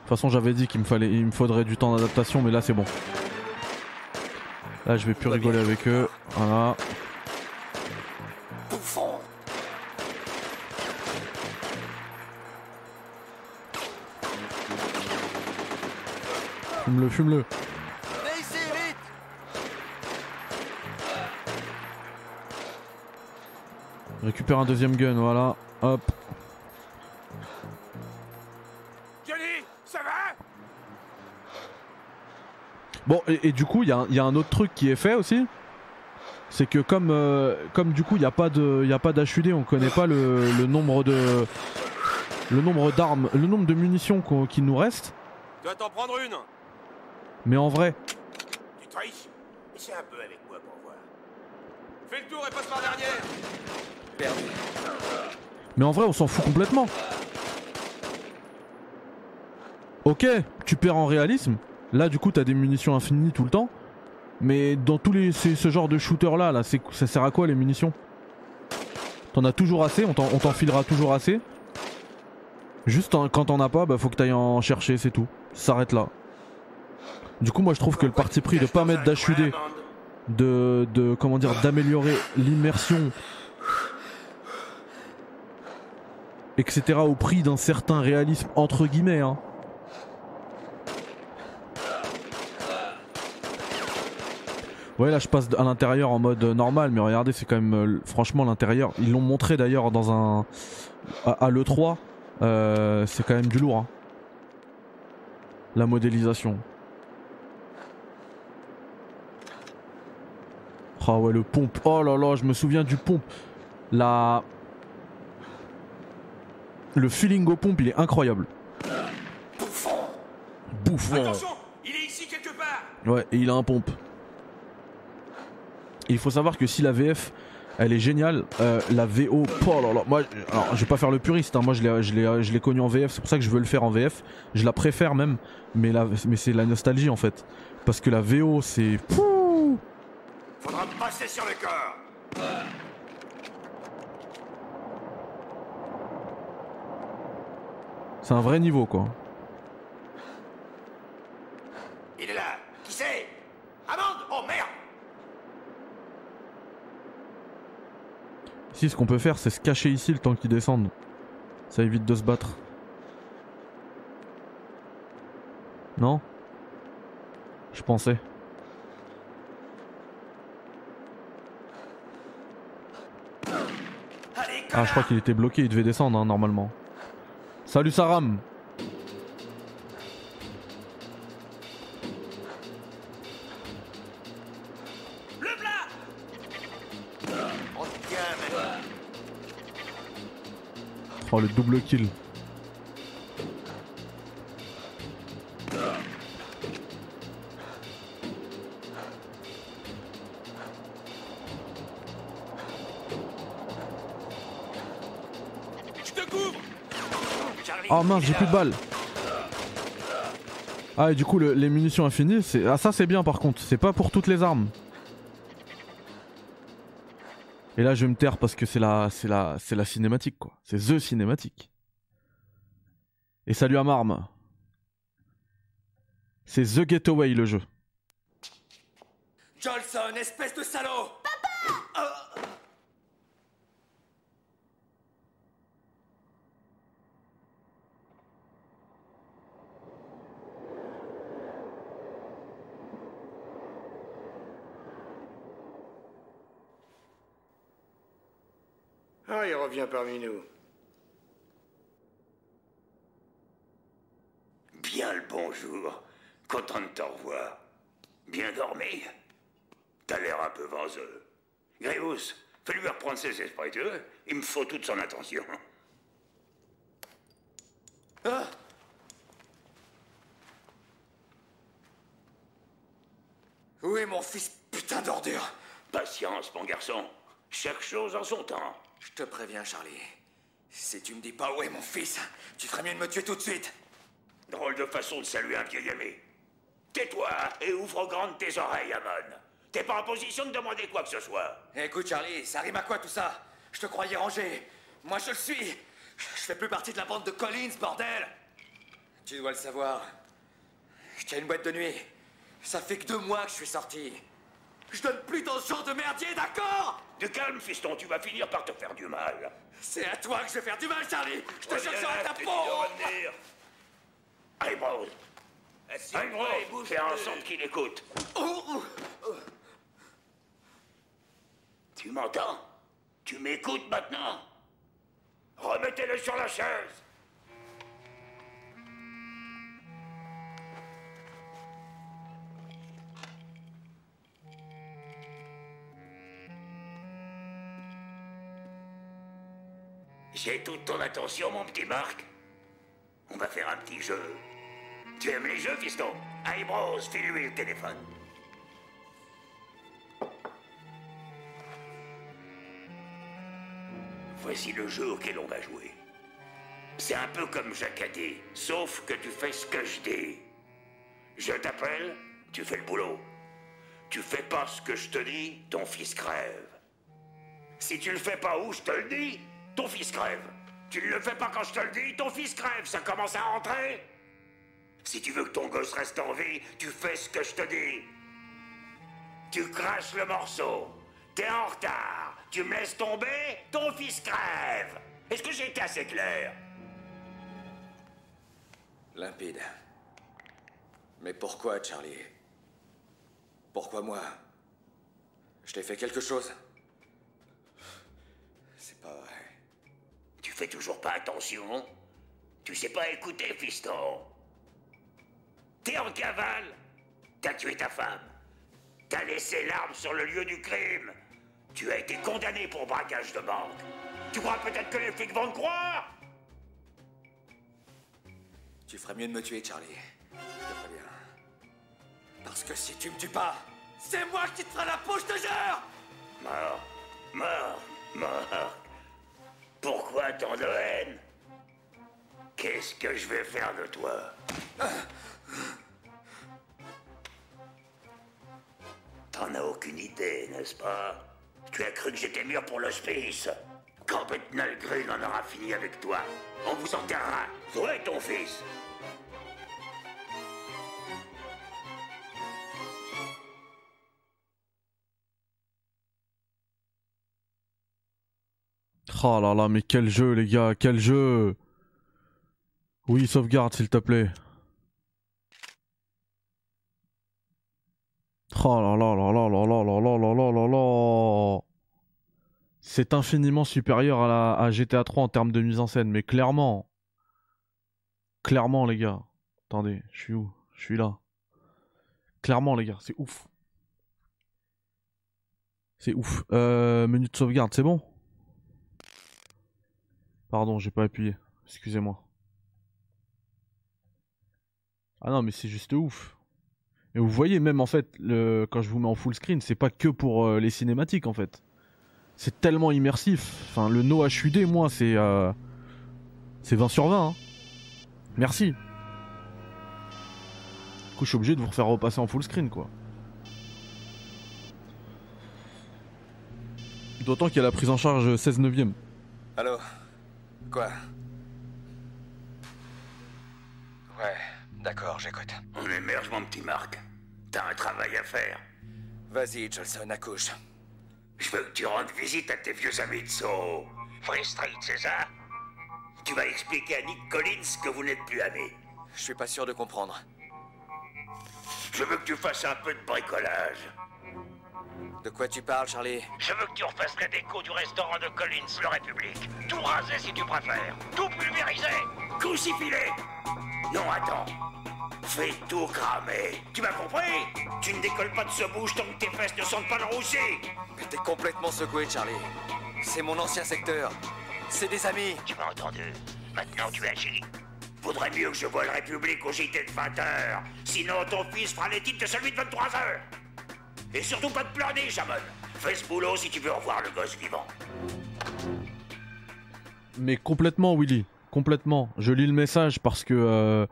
Toute façon, j'avais dit qu'il me fallait, il me faudrait du temps d'adaptation, mais là c'est bon. Là, je vais plus rigoler avec eux. Voilà. Fume-le, fume-le. Récupère un deuxième gun, voilà. Hop. Bon, et, et du coup, il y, a un- il y a un autre truc qui est fait aussi. C'est que comme, euh, comme du coup, il n'y a pas de, il y a pas d'HUD, on connaît pas le, le nombre de, le nombre d'armes, le nombre de munitions qu'on- qui nous reste. Tu dois t'en prendre une. Mais en vrai, Tu triches Essaie un peu avec moi pour voir. Fais le tour et passe par derrière. Perdu. mais en vrai, on s'en fout complètement. Ok, tu perds en réalisme. Là, du coup, t'as des munitions infinies tout le temps. Mais dans tous les, ce genre de shooter là, là, ça sert à quoi les munitions? T'en as toujours assez, on t'en, filera toujours assez? Juste en- quand t'en as pas, bah faut que t'ailles en chercher, c'est tout. S'arrête là. Du coup, moi je trouve que le parti pris de pas mettre d'HUD, de, de comment dire, d'améliorer l'immersion, etc. au prix d'un certain réalisme entre guillemets. Hein. Ouais, là je passe à l'intérieur en mode normal, mais regardez, c'est quand même euh, franchement l'intérieur. Ils l'ont montré d'ailleurs dans un à, à l'E3. euh, c'est quand même du lourd. hein. La modélisation. Ah ouais, le pompe. Oh là là, je me souviens du pompe. La. Le feeling au pompe, il est incroyable. Bouffon. Attention, il est ici quelque part. Ouais, et il a un pompe. Il faut savoir que si la VF, elle est géniale, euh, la VO, oh là là, moi, alors, je vais pas faire le puriste, hein, moi je l'ai, je l'ai, je l'ai connu en VF, c'est pour ça que je veux le faire en VF. Je la préfère même, mais, la, mais c'est la nostalgie en fait. Parce que la VO, c'est. Faudra me passer sur le corps C'est un vrai niveau quoi. Il est là Qui c'est Amande Oh merde Ce qu'on peut faire, c'est se cacher ici le temps qu'ils descendent. Ça évite de se battre. Non? Je pensais. Ah, je crois qu'il était bloqué, il devait descendre hein, normalement. Salut Saram Oh, le double kill. Oh mince, j'ai plus de balles. Ah, et du coup, le- les munitions infinies, c'est. Ah, ça c'est bien par contre, c'est pas pour toutes les armes. Et là, je vais me taire parce que c'est la, c'est la, c'est la cinématique quoi. C'est the cinématique. Et salut à Marm. C'est The Getaway le jeu. Jolson, espèce de salaud. Il revient parmi nous. Bien le bonjour. Content de te revoir. Bien dormi T'as l'air un peu vaseux. Gréus, fais-lui reprendre ses esprits, tu Il me faut toute son attention. Ah Où est mon fils putain d'ordure? Patience, mon garçon. Chaque chose en son temps. Je te préviens, Charlie. Si tu me dis pas où est mon fils, tu ferais mieux de me tuer tout de suite. Drôle de façon de saluer un vieil ami. Tais-toi et ouvre grandes tes oreilles, Amon. T'es pas en position de demander quoi que ce soit. Écoute, Charlie, ça rime à quoi tout ça? Je te croyais rangé. Moi, je le suis. Je fais plus partie de la bande de Collins, bordel Tu dois le savoir. Je tiens une boîte de nuit. Ça fait que deux mois que je suis sorti. Je donne plus dans ce genre de merdier, d'accord? Du calme, fiston, tu vas finir par te faire du mal. C'est à toi que je vais faire du mal, Charlie Je te Reviens cherche à là, ta peau. Allez, Bros. Allez, Bros, fais en sorte qu'il écoute. Tu m'entends? Tu m'écoutes maintenant? Remettez-le sur la chaise. J'ai toute ton attention, mon petit Marc. On va faire un petit jeu. Tu aimes les jeux, fiston? Allez, Bros, file-lui le téléphone. Voici le jeu auquel on va jouer. C'est un peu comme dit, sauf que tu fais ce que je dis. Je t'appelle, tu fais le boulot. Tu fais pas ce que je te dis, ton fils crève. Si tu le fais pas où je te le dis, ton fils crève. Tu ne le fais pas quand je te le dis, ton fils crève. Ça commence à rentrer Si tu veux que ton gosse reste en vie, tu fais ce que je te dis. Tu craches le morceau. T'es en retard. Tu me laisses tomber, ton fils crève. Est-ce que j'ai été assez clair? Limpide. Mais pourquoi, Charlie? Pourquoi moi? Je t'ai fait quelque chose? Fais toujours pas attention. Tu sais pas écouter, fiston. T'es en cavale. T'as tué ta femme. T'as laissé l'arme sur le lieu du crime. Tu as été condamné pour braquage de banque. Tu crois peut-être que les flics vont te croire? Tu ferais mieux de me tuer, Charlie. Je te préviens. Parce que si tu me tues pas, c'est moi qui te ferai la peau, je te jure Mort, mort, mort. Pourquoi tant de haine Qu'est-ce que je vais faire de toi? T'en as aucune idée, n'est-ce pas? Tu as cru que j'étais mûr pour l'hospice. Quand Bethnal Green en aura fini avec toi, on vous enterrera, toi et ton fils? Oh là là, mais quel jeu, les gars, quel jeu Oui, sauvegarde, s'il te plaît. Oh là là là là là là là là là là là C'est infiniment supérieur à, la, GTA 3 en termes de mise en scène, mais clairement. Clairement, les gars. Attendez, je suis où? Je suis là. Clairement, les gars, c'est ouf. C'est ouf. Euh, menu de sauvegarde, c'est bon? Pardon, j'ai pas appuyé. Excusez-moi. Ah non, mais c'est juste ouf. Et vous voyez même en fait, le... quand je vous mets en full screen, c'est pas que pour euh, les cinématiques en fait. C'est tellement immersif. Enfin, le No HUD, moi, c'est euh... c'est 20 sur 20. hein. Merci. Du coup, je suis obligé de vous refaire repasser en full screen, quoi. D'autant qu'il y a la prise en charge 16 neuvième. Allô? Quoi? Ouais, d'accord, j'écoute. On émerge, mon petit Marc. T'as un travail à faire. Vas-y, Jolson, accouche. Je veux que tu rendes visite à tes vieux amis de Soho. Free Street, c'est ça? Tu vas expliquer à Nick Collins que vous n'êtes plus amis. Je suis pas sûr de comprendre. Je veux que tu fasses un peu de bricolage. De quoi tu parles, Charlie Je veux que tu refasses la déco du restaurant de Collins, le République. Tout raser si tu préfères. Tout pulvériser. Crucifilé. Non, attends. Fais tout cramer. Tu m'as compris? Tu ne décolles pas de ce bouge tant que tes fesses ne sentent pas le roussi. Mais t'es complètement secoué, Charlie. C'est mon ancien secteur. C'est des amis. Tu m'as entendu Maintenant tu agis. Vaudrait mieux que je voie le République au JT de 20h. Sinon ton fils fera les titres de celui de 23h. Et surtout pas de planer, Jamon. Fais ce boulot si tu veux revoir le gosse vivant. Mais complètement, Willy. Complètement. Je lis le message parce que euh,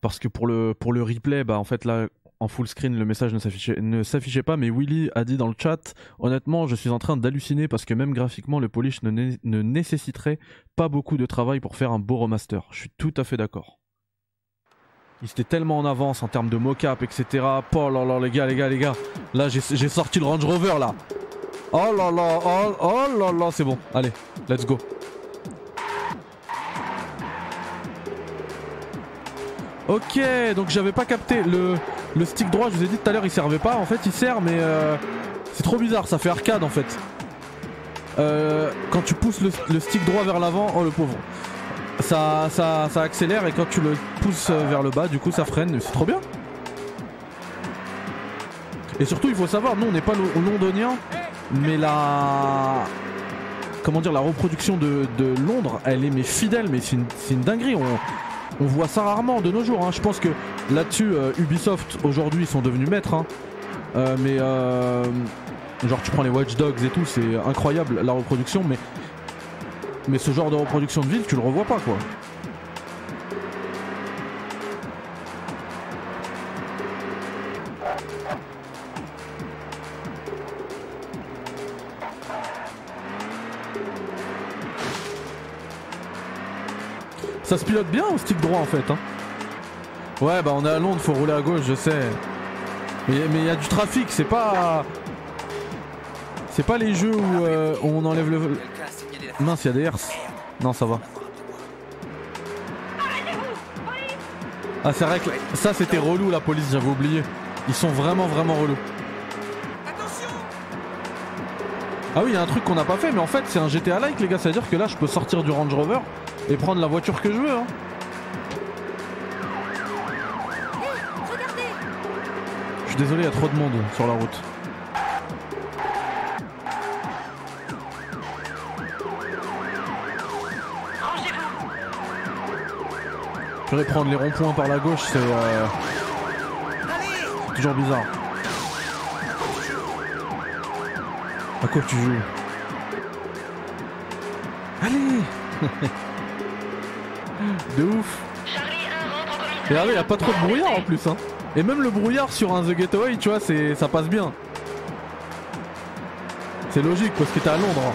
parce que pour le pour replay, bah en fait là en full screen le message ne s'affichait pas. Mais Willy a dit dans le chat, honnêtement, je suis en train d'halluciner parce que même graphiquement le polish ne, ne nécessiterait pas beaucoup de travail pour faire un beau remaster. Je suis tout à fait d'accord. Il était tellement en avance en termes de mocap, etc. Oh là là, les gars, les gars, les gars. Là, j'ai sorti le Range Rover là. Oh là là, oh, oh là là, c'est bon. Allez, let's go. Ok, donc j'avais pas capté le, stick droit, je vous ai dit tout à l'heure il servait pas, en fait il sert mais euh, c'est trop bizarre, ça fait arcade en fait. Euh, quand tu pousses le stick droit vers l'avant, oh le pauvre, ça, accélère et quand tu le pousses vers le bas du coup ça freine, c'est trop bien. Et surtout il faut savoir, nous on n'est pas lo- londoniens, mais la... Comment dire, la reproduction de, Londres, elle est mais fidèle, mais c'est une, une dinguerie. On, on voit ça rarement de nos jours. hein. Je pense que là-dessus, euh, Ubisoft aujourd'hui ils sont devenus maîtres. hein. Euh, mais euh, genre tu prends les Watch Dogs et tout, c'est incroyable la reproduction. Mais mais ce genre de reproduction de ville, tu le revois pas quoi. Ça se pilote bien au stick droit en fait. hein. Ouais, bah on est à Londres, faut rouler à gauche, je sais. Mais il y a du trafic, c'est pas. C'est pas les jeux où euh, on enlève le. Mince, il y a des herses. Non, ça va. Ah, c'est vrai que ça c'était relou la police, j'avais oublié. Ils sont vraiment, vraiment relous. Ah oui, il y a un truc qu'on n'a pas fait, mais en fait c'est un GTA like les gars, c'est-à-dire que là je peux sortir du Range Rover et prendre la voiture que je veux. Hein. Je suis désolé, il y a trop de monde sur la route. Pourrais prendre les ronds-points par la gauche, c'est euh, toujours bizarre. À quoi tu joues? Allez [LAUGHS] De ouf Et regardez, il a pas trop de brouillard en plus. Hein. Et même le brouillard sur un The Getaway, tu vois, ça passe bien. C'est logique parce que t'es à Londres.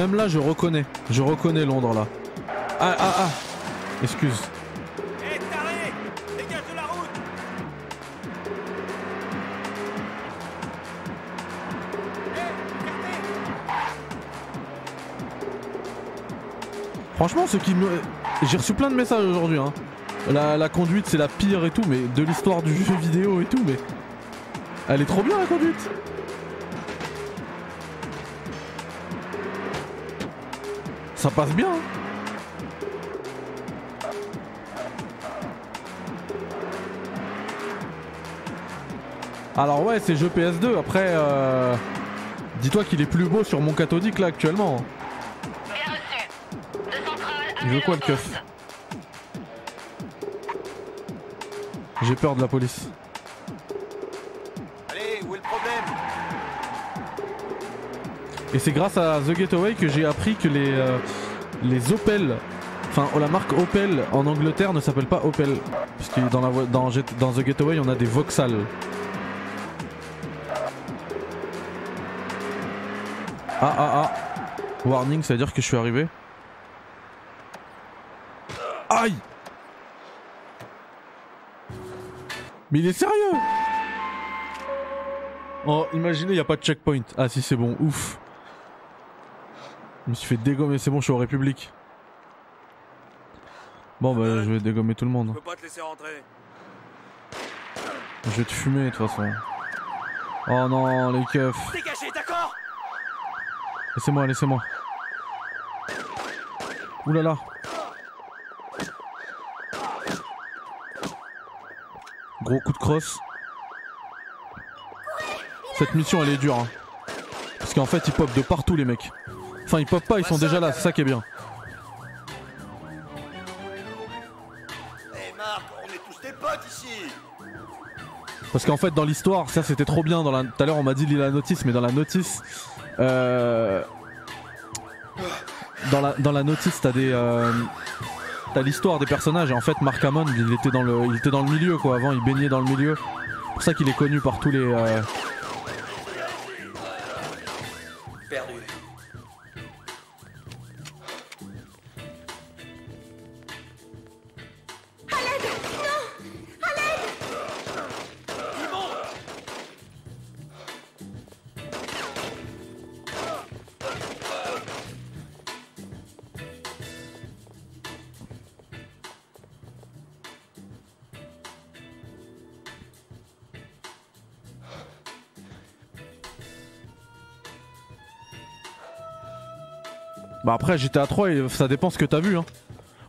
Même là, je reconnais. Je reconnais Londres là. Ah, ah, ah. Excuse. Hé, taré Dégage de la route Franchement, ce qui me. J'ai reçu plein de messages aujourd'hui. Hein. La, la conduite, c'est la pire et tout, mais de l'histoire du jeu vidéo et tout, mais. Elle est trop bien la conduite! Ça passe bien! hein. Alors, ouais, c'est jeu PS2. Après, euh, dis-toi qu'il est plus beau sur mon cathodique là actuellement. Il veut quoi le keuf J'ai peur de la police. Et c'est grâce à The Getaway que j'ai appris que les, euh, les Opel Enfin, la marque Opel en Angleterre ne s'appelle pas Opel. Dans, la, vo- dans, Get- dans The Getaway, on a des Vauxhall. Ah ah ah. Warning, ça veut dire que je suis arrivé. Aïe Mais il est sérieux Oh, imaginez, il a pas de checkpoint. Ah si, c'est bon, ouf. Je me suis fait dégommer, c'est bon, je suis au République. Bon bah, je vais dégommer tout le monde. Je peux pas te laisser rentrer. Je vais te fumer de toute façon. Oh non, les keufs. Dégagez, d'accord? Laissez-moi, laissez-moi. Ouh là là. Gros coup de crosse. Cette mission elle est dure. hein. Parce qu'en fait ils pop de partout les mecs. Enfin ils pop pas, ils sont déjà là, c'est ça qui est bien. Ici Parce qu'en fait dans l'histoire, ça c'était trop bien. Dans la... Tout à l'heure on m'a dit lis la notice, mais dans la notice... euh, Dans, la... dans la notice t'as des... euh, T'as l'histoire des personnages et en fait Mark Hammond il était dans le, il était dans le milieu quoi avant il baignait dans le milieu. C'est pour ça qu'il est connu par tous les... euh, après GTA 3 et ça dépend ce que t'as vu hein.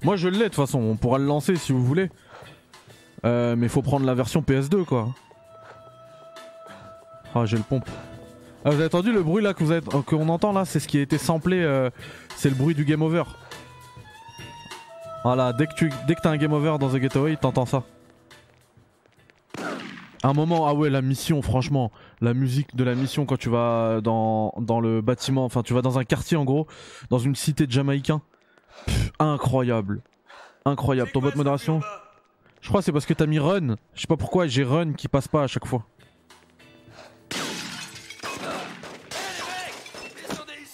Moi je l'ai de toute façon, on pourra le lancer si vous voulez. Euh, mais faut prendre la version PS2 quoi. Ah j'ai le pompe. Ah, vous avez entendu le bruit là que vous avez, euh, qu'on entend là? C'est ce qui a été samplé, euh, c'est le bruit du game over. Voilà, dès que tu dès que t'as un game over dans The Getaway, t'entends ça. Un moment, ah ouais, la mission, franchement, la musique de la mission quand tu vas dans, dans le bâtiment, enfin tu vas dans un quartier en gros, dans une cité de Jamaïcains. Pff, incroyable. Incroyable. Ton bot de modération Je crois que c'est parce que t'as mis run. Je sais pas pourquoi j'ai run qui passe pas à chaque fois.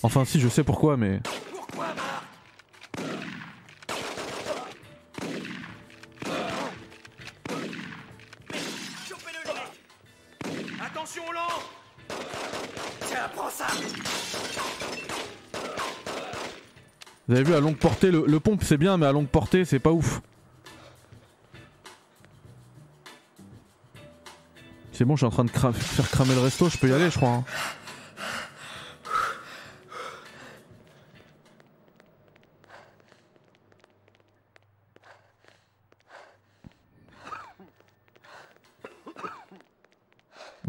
Enfin si, je sais pourquoi, mais... Vous avez vu, à longue portée, le, pompe c'est bien, mais à longue portée, c'est pas ouf. C'est bon, je suis en train de faire cramer le resto, je peux y aller, je crois. hein.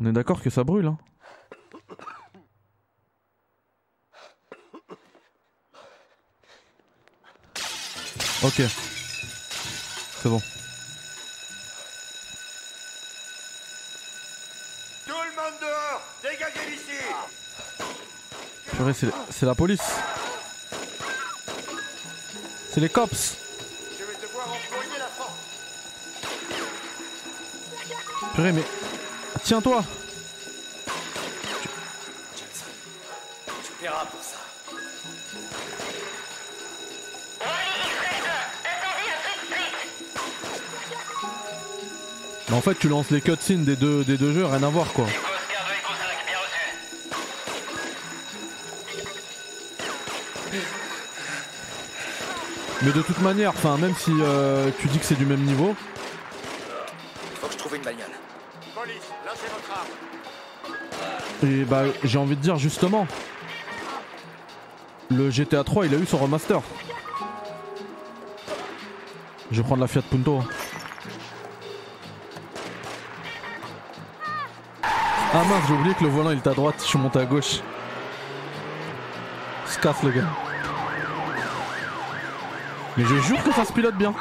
On est d'accord que ça brûle, hein Ok. C'est bon. Tout le monde dehors Dégagez d'ici Purée, c'est la police. C'est les cops. Je vais devoir employer la force Purée, mais. Tiens-toi Mais en fait, tu lances les cutscenes des deux, des deux jeux, rien à voir quoi. Oscar de Echo 5, bien reçu. Mais de toute manière, enfin, même si euh, tu dis que c'est du même niveau, Faut que je trouve une bagnole. Police, lâchez votre arme. et bah, j'ai envie de dire justement, le GTA 3 il a eu son remaster. Je vais prendre la Fiat Punto. Ah mince, j'ai oublié que le volant il est à droite, je suis monté à gauche. Se le gars. Mais je jure que ça se pilote bien.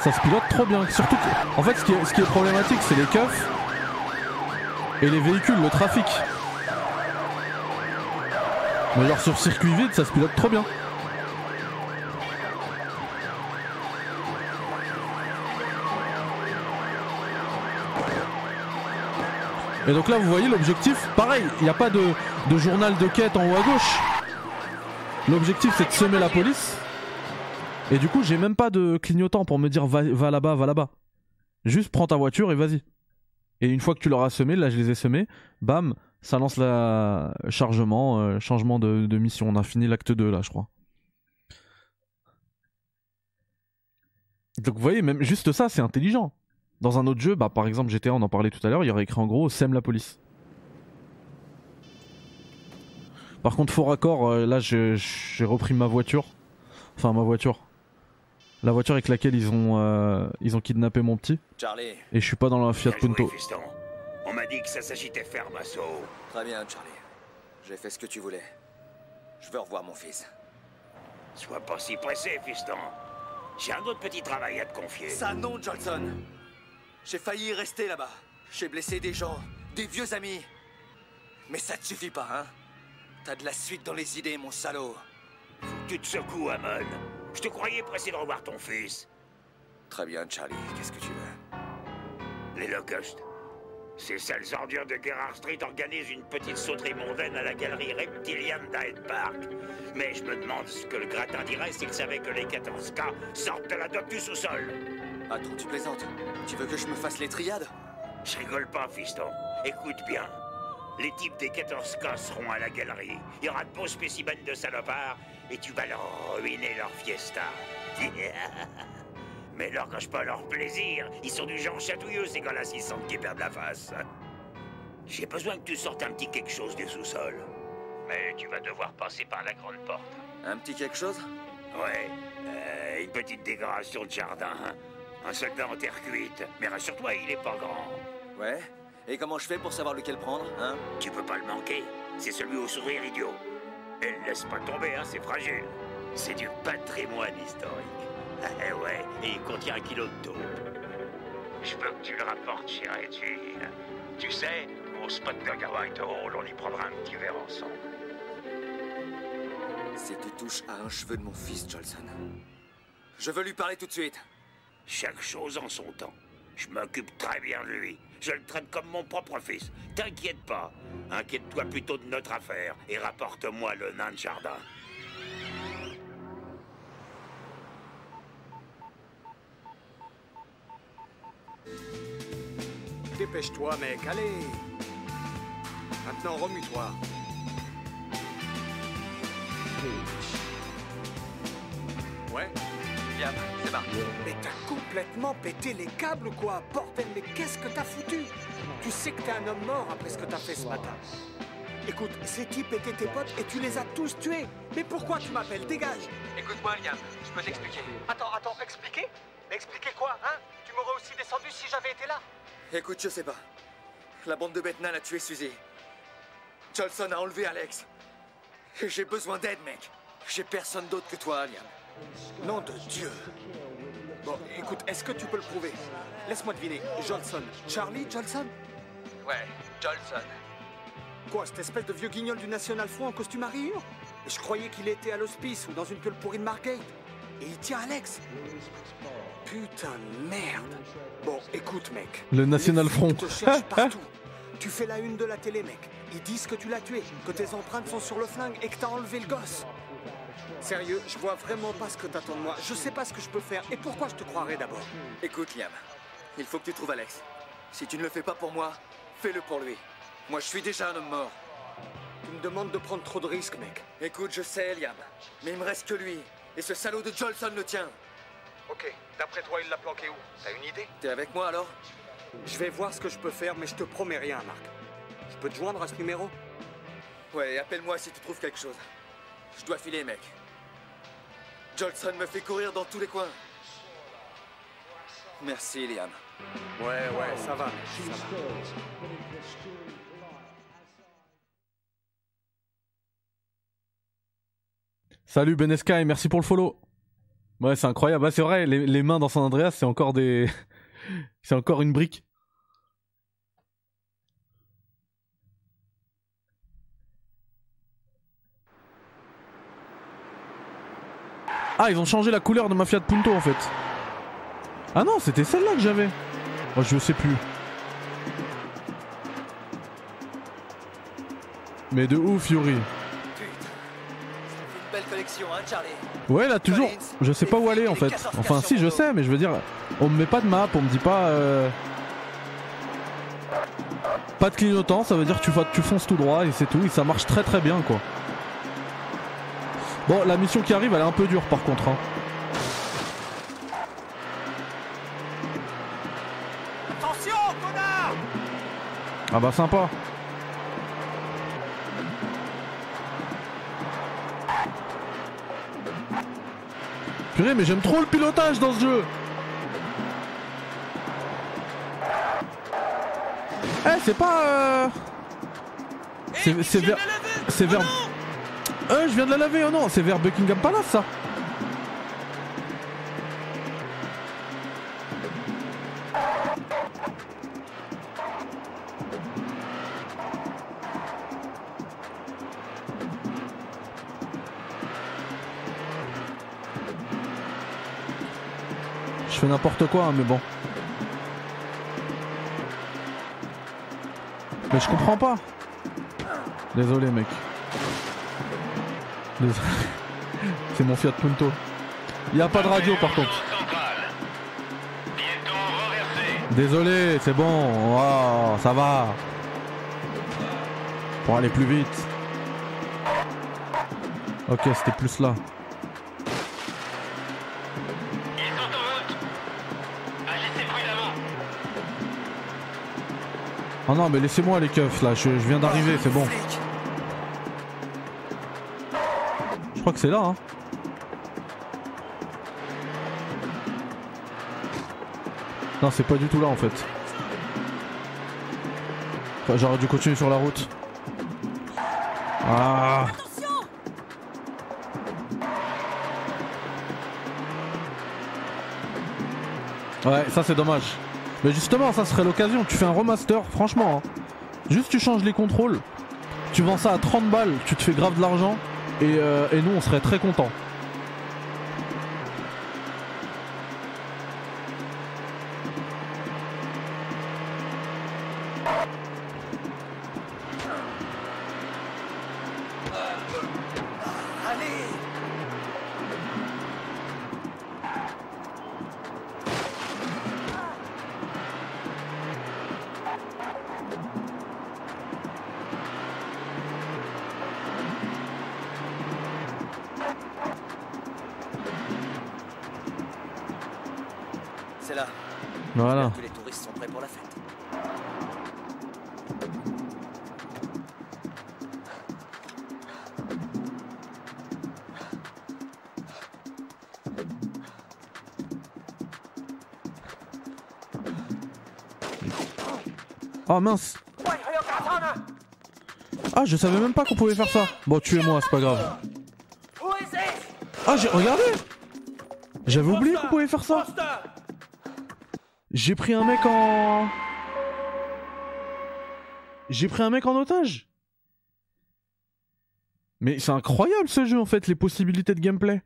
Ça se pilote trop bien. Surtout en fait, ce qui est, ce qui est problématique, c'est les keufs et les véhicules, le trafic. Mais genre sur circuit vide, ça se pilote trop bien. Et donc là, vous voyez l'objectif, pareil, il n'y a pas de, journal de quête en haut à gauche. L'objectif, c'est de semer la police. Et du coup, j'ai même pas de clignotant pour me dire va, va là-bas, va là-bas. Juste prends ta voiture et vas-y. Et une fois que tu l'auras semé, là je les ai semés, bam, ça lance la chargement, euh, changement de, de mission. On a fini l'acte 2 là, je crois. Donc vous voyez, même juste ça, c'est intelligent. Dans un autre jeu, bah, par exemple GTA, on en parlait tout à l'heure, il y aurait écrit en gros sème la police. Par contre, faux raccord, euh, là je- j'ai repris ma voiture. Enfin, ma voiture. La voiture avec laquelle ils ont, euh, ils ont kidnappé mon petit. Charlie. Et je suis pas dans la Fiat joué, Punto. On m'a dit que ça s'agitait ferme, assaut. Très bien, Charlie. J'ai fait ce que tu voulais. Je veux revoir mon fils. Sois pas si pressé, fiston. J'ai un autre petit travail à te confier. Ça non, Johnson. J'ai failli rester là-bas. J'ai blessé des gens, des vieux amis. Mais ça te suffit pas, hein T'as de la suite dans les idées, mon salaud. Faut que tu te secoues, Amon. Je te croyais pressé de revoir ton fils. Très bien, Charlie. Qu'est-ce que tu veux? Les Locusts. Ces sales ordures de Gerrard Street organisent une petite sauterie mondaine à la galerie reptilienne d'Hyde Park. Mais je me demande ce que le gratin dirait s'il savait que les 14K sortent de la dope du sous-sol. Attends, tu plaisantes Tu veux que je me fasse les triades? Je rigole pas, fiston. Écoute bien. Les types des 14K seront à la galerie. Il y aura de beaux spécimens de salopards et tu vas leur ruiner leur fiesta. [LAUGHS] Mais leur gâche pas leur plaisir. Ils sont du genre chatouilleux, ces gars-là, s'ils sentent qu'ils perdent la face. J'ai besoin que tu sortes un petit quelque chose du sous-sol. Mais tu vas devoir passer par la grande porte. Un petit quelque chose? Ouais, euh, une petite décoration de jardin. Un soldat en terre cuite. Mais rassure-toi, il est pas grand. Ouais. Et comment je fais pour savoir lequel prendre, hein? Tu peux pas le manquer. C'est celui au sourire idiot. Et le laisse pas tomber, hein, c'est fragile. C'est du patrimoine historique. [LAUGHS] Eh ouais, et il contient un kilo de taupe. Je veux que tu le rapportes chez Reggie. Tu sais, au spot Burger White Hall, on y prendra un petit verre ensemble. Si tu touches à un cheveu de mon fils, Jolson. Je veux lui parler tout de suite. Chaque chose en son temps. Je m'occupe très bien de lui. Je le traite comme mon propre fils. T'inquiète pas. Inquiète-toi plutôt de notre affaire et rapporte-moi le nain de jardin. Dépêche-toi, mec, allez Maintenant, remue-toi. Ouais Liam, c'est parti. Mais t'as complètement pété les câbles, quoi Bordel, mais qu'est-ce que t'as foutu? Tu sais que t'es un homme mort après ce que t'as fait ce matin. Écoute, ces types étaient tes potes et tu les as tous tués. Mais pourquoi tu m'appelles? Dégage Écoute-moi, Liam. Je peux t'expliquer. Attends, attends, expliquer? Mais expliquer quoi, hein? Tu m'aurais aussi descendu si j'avais été là? Écoute, je sais pas. La bande de Betnal a tué Suzy. Jolson a enlevé Alex. Et J'ai besoin d'aide, mec. J'ai personne d'autre que toi, Liam. Nom de Dieu Bon, écoute, est-ce que tu peux le prouver? Laisse-moi deviner. Johnson. Charlie Johnson? Ouais, Jolson. Quoi, cette espèce de vieux guignol du National Front en costume à rayures? Je croyais qu'il était à l'hospice ou dans une pile pourrie de Margate. Et il tient Alex. Putain de merde. Bon, écoute, mec. Le National Front. te cherchent partout. Tu fais la une de la télé, mec. Ils disent que tu l'as tué, que tes empreintes sont sur le flingue et que t'as enlevé le gosse. Sérieux, je vois vraiment pas ce que t'attends de moi. Je sais pas ce que je peux faire et pourquoi je te croirais d'abord. Écoute, Liam. Il faut que tu trouves Alex. Si tu ne le fais pas pour moi, fais-le pour lui. Moi, je suis déjà un homme mort. Tu me demandes de prendre trop de risques, mec. Écoute, je sais, Liam. Mais il me reste que lui. Et ce salaud de Jolson le tient. Ok, d'après toi, il l'a planqué où? T'as une idée? T'es avec moi alors? Je vais voir ce que je peux faire, mais je te promets rien, Marc. Je peux te joindre à ce numéro? Ouais, appelle-moi si tu trouves quelque chose. Je dois filer, mec. Jolson me fait courir dans tous les coins. Merci, Liam. Ouais, ouais, ça va, ça va. Salut Benesky, merci pour le follow. Ouais, c'est incroyable. Ah, c'est vrai, les, les mains dans San Andreas, c'est encore des. [LAUGHS] c'est encore une brique. Ah, ils ont changé la couleur de ma Fiat Punto en fait. Ah non, c'était celle-là que j'avais. Oh, je sais plus. Mais de ouf, Yuri. Ouais, là, toujours. Je sais pas où aller en fait. Enfin, si, je sais, mais je veux dire, on me met pas de map, on me dit pas. euh, Pas de clignotant, ça veut dire que tu, tu fonces tout droit et c'est tout. Et ça marche très très bien quoi. Bon, la mission qui arrive, elle est un peu dure par contre. hein. Attention, connard Ah bah sympa. Purée, mais j'aime trop le pilotage dans ce jeu. Eh, c'est pas. euh, C'est vers. C'est vers. Euh, je viens de la laver, oh non, c'est vers Buckingham Palace ça. Je fais n'importe quoi, hein, mais bon. Mais je comprends pas. Désolé, mec. C'est mon Fiat Punto. Il y a pas de radio par contre. Désolé, c'est bon. Oh, ça va. Pour aller plus vite. Ok, c'était plus là. Oh non, mais laissez-moi les keufs là, je viens d'arriver, c'est bon. Crois que c'est là, hein. Non, c'est pas du tout là en fait. Enfin, J'aurais dû continuer sur la route. Ah Ouais, ça c'est dommage. Mais justement, ça serait l'occasion. Tu fais un remaster, franchement. hein. Juste tu changes les contrôles. Tu vends ça à 30 balles, tu te fais grave de l'argent. Et, euh, nous, on serait très contents. Oh mince Ah, je savais même pas qu'on pouvait faire ça. Bon, tuez-moi, c'est pas grave. Ah, j'ai regardé J'avais oublié qu'on pouvait faire ça. J'ai pris un mec en. J'ai pris un mec en otage. Mais c'est incroyable ce jeu en fait, les possibilités de gameplay.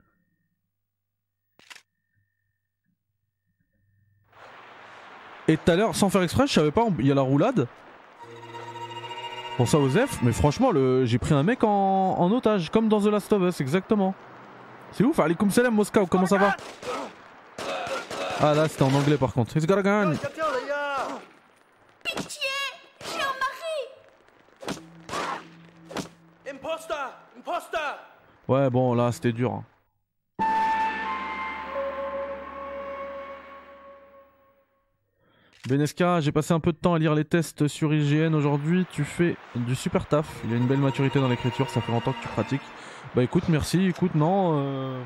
Et tout à l'heure, sans faire exprès, je savais pas, il y a la roulade. Bon ça Osef, mais franchement, le... j'ai pris un mec en... en otage, comme dans The Last of Us, exactement. C'est ouf, Alikum Salam Moscow, comment ça va? Ah là, c'était en anglais par contre. It's got a gun Pitié J'ai un mari Imposter Imposter Ouais, bon, là, c'était dur. hein. Benesca, j'ai passé un peu de temps à lire les tests sur IGN aujourd'hui. Tu fais du super taf. Il y a une belle maturité dans l'écriture. Ça fait longtemps que tu pratiques. Bah écoute, merci. Écoute, non. euh,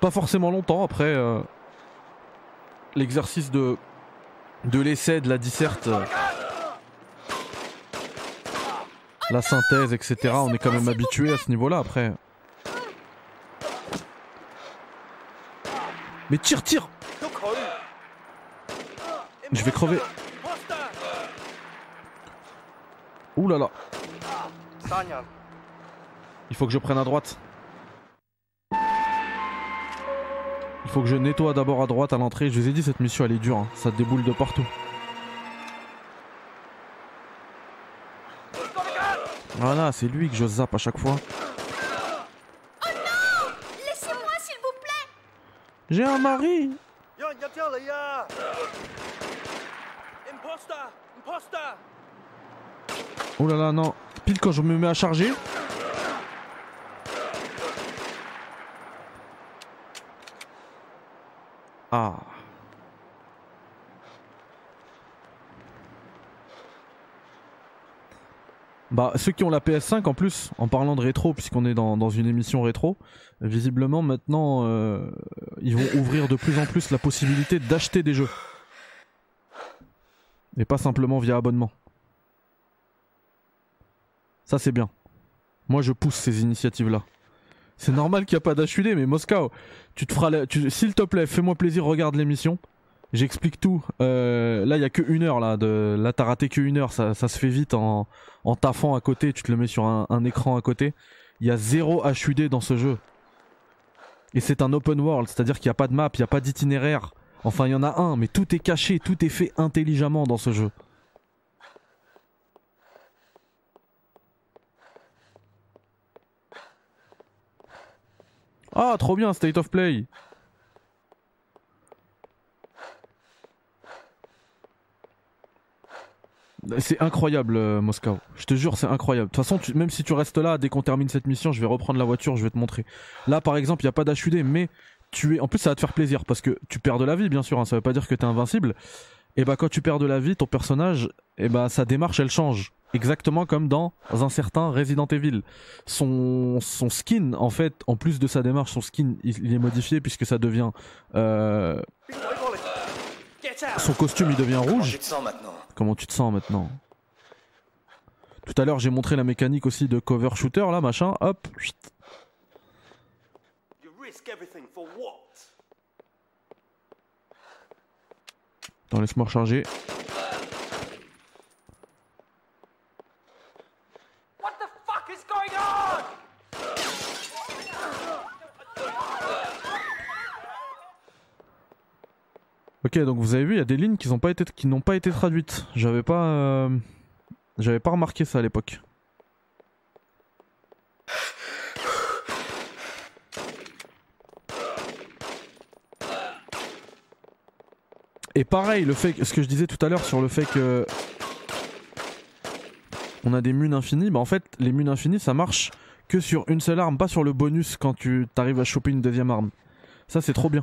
Pas forcément longtemps. Après, euh, l'exercice de de l'essai, de la disserte, la synthèse, etc. On est quand même habitué à ce niveau-là. Après. Mais tire, tire Je vais crever. Ouh là là. Il faut que je prenne à droite. Il faut que je nettoie d'abord à droite à l'entrée. Je vous ai dit, cette mission elle est dure. hein. Ça déboule de partout. Voilà, c'est lui que je zappe à chaque fois. Oh non Laissez-moi, s'il vous plaît J'ai un mari Oh là là, non. Pile quand je me mets à charger. Ah. Bah, ceux qui ont la PS5 en plus, en parlant de rétro, puisqu'on est dans, dans une émission rétro, visiblement maintenant euh, ils vont ouvrir de plus en plus la possibilité d'acheter des jeux. Et pas simplement via abonnement. Ça c'est bien. Moi je pousse ces initiatives-là. C'est normal qu'il n'y a pas d'HUD, mais Moscow, tu te feras s'il te plaît, fais-moi plaisir, regarde l'émission. J'explique tout. Euh, là, il y a que une heure là. De... Là, t'as raté que une heure. Ça, ça se fait vite en, en taffant à côté. Tu te le mets sur un, un écran à côté. Il y a zéro HUD dans ce jeu. Et c'est un open world, c'est-à-dire qu'il n'y a pas de map, il n'y a pas d'itinéraire. Enfin, il y en a un, mais tout est caché, tout est fait intelligemment dans ce jeu. Ah, trop bien, State of Play. C'est incroyable, euh, Moscow. Je te jure, c'est incroyable. De toute façon, même si tu restes là, dès qu'on termine cette mission, je vais reprendre la voiture, je vais te montrer. Là, par exemple, il n'y a pas d'HUD, mais tu es. En plus, ça va te faire plaisir parce que tu perds de la vie, bien sûr. Hein, ça veut pas dire que t'es invincible. Et bah, quand tu perds de la vie, ton personnage, et bah, sa démarche, elle change. Exactement comme dans un certain Resident Evil. Son, son skin, en fait, en plus de sa démarche, son skin, il, il est modifié puisque ça devient. euh, son costume, il devient rouge. Comment tu te sens maintenant? Tout à l'heure, j'ai montré la mécanique aussi de cover shooter, là, machin. Hop. Risk everything for what? Attends, laisse-moi recharger. What the fuck is going on? Ok, donc vous avez vu, il y a des lignes qui n'ont pas été qui pas été traduites. J'avais pas euh, j'avais pas remarqué ça à l'époque. Et pareil, le fait, ce que je disais tout à l'heure sur le fait que on a des munes infinies, bah en fait les munes infinies ça marche que sur une seule arme, pas sur le bonus quand tu t'arrives à choper une deuxième arme. Ça c'est trop bien.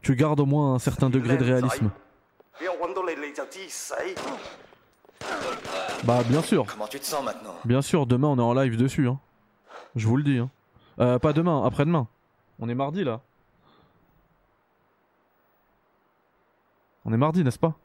Tu gardes au moins un certain degré de réalisme. Bah bien sûr. Bien sûr, demain on est en live dessus. Hein. Je vous le dis. Hein. Euh, pas demain, après-demain. On est mardi là. On est mardi, n'est-ce pas?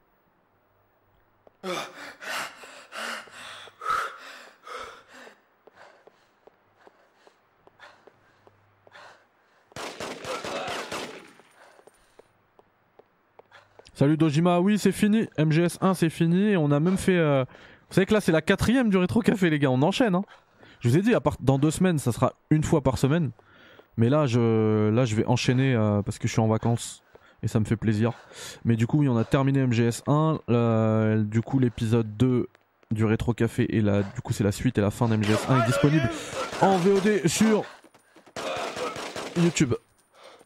Salut Dojima, oui c'est fini, MGS1 c'est fini, on a même fait... euh, Vous savez que là c'est la quatrième du rétro café les gars, on enchaîne hein. Je vous ai dit, dans deux semaines ça sera une fois par semaine. Mais là je, là, je vais enchaîner euh, parce que je suis en vacances et ça me fait plaisir. Mais du coup oui on a terminé MGS1, euh, du coup l'épisode 2 du rétro café et la... du coup c'est la suite et la fin d'MGS1 est disponible en VOD sur YouTube.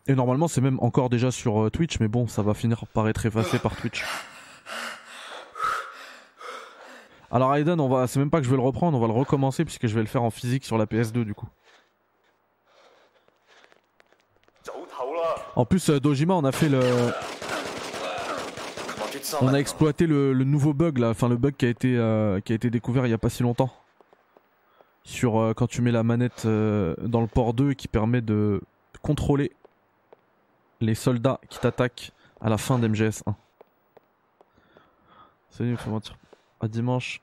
Et normalement, c'est même encore déjà sur euh, Twitch, mais bon, ça va finir par être effacé par Twitch. Alors Aiden, on va, c'est même pas que je vais le reprendre, on va le recommencer puisque je vais le faire en physique sur la PS2 du coup. En plus, euh, Dojima, on a fait le, sens on a exploité le, le nouveau bug là, enfin le bug qui a été, euh, qui a été découvert il y a pas si longtemps. Sur euh, quand tu mets la manette euh, dans le port 2 et qui permet de contrôler les soldats qui t'attaquent à la fin d'MGS1. Salut, faut mentir. À dimanche.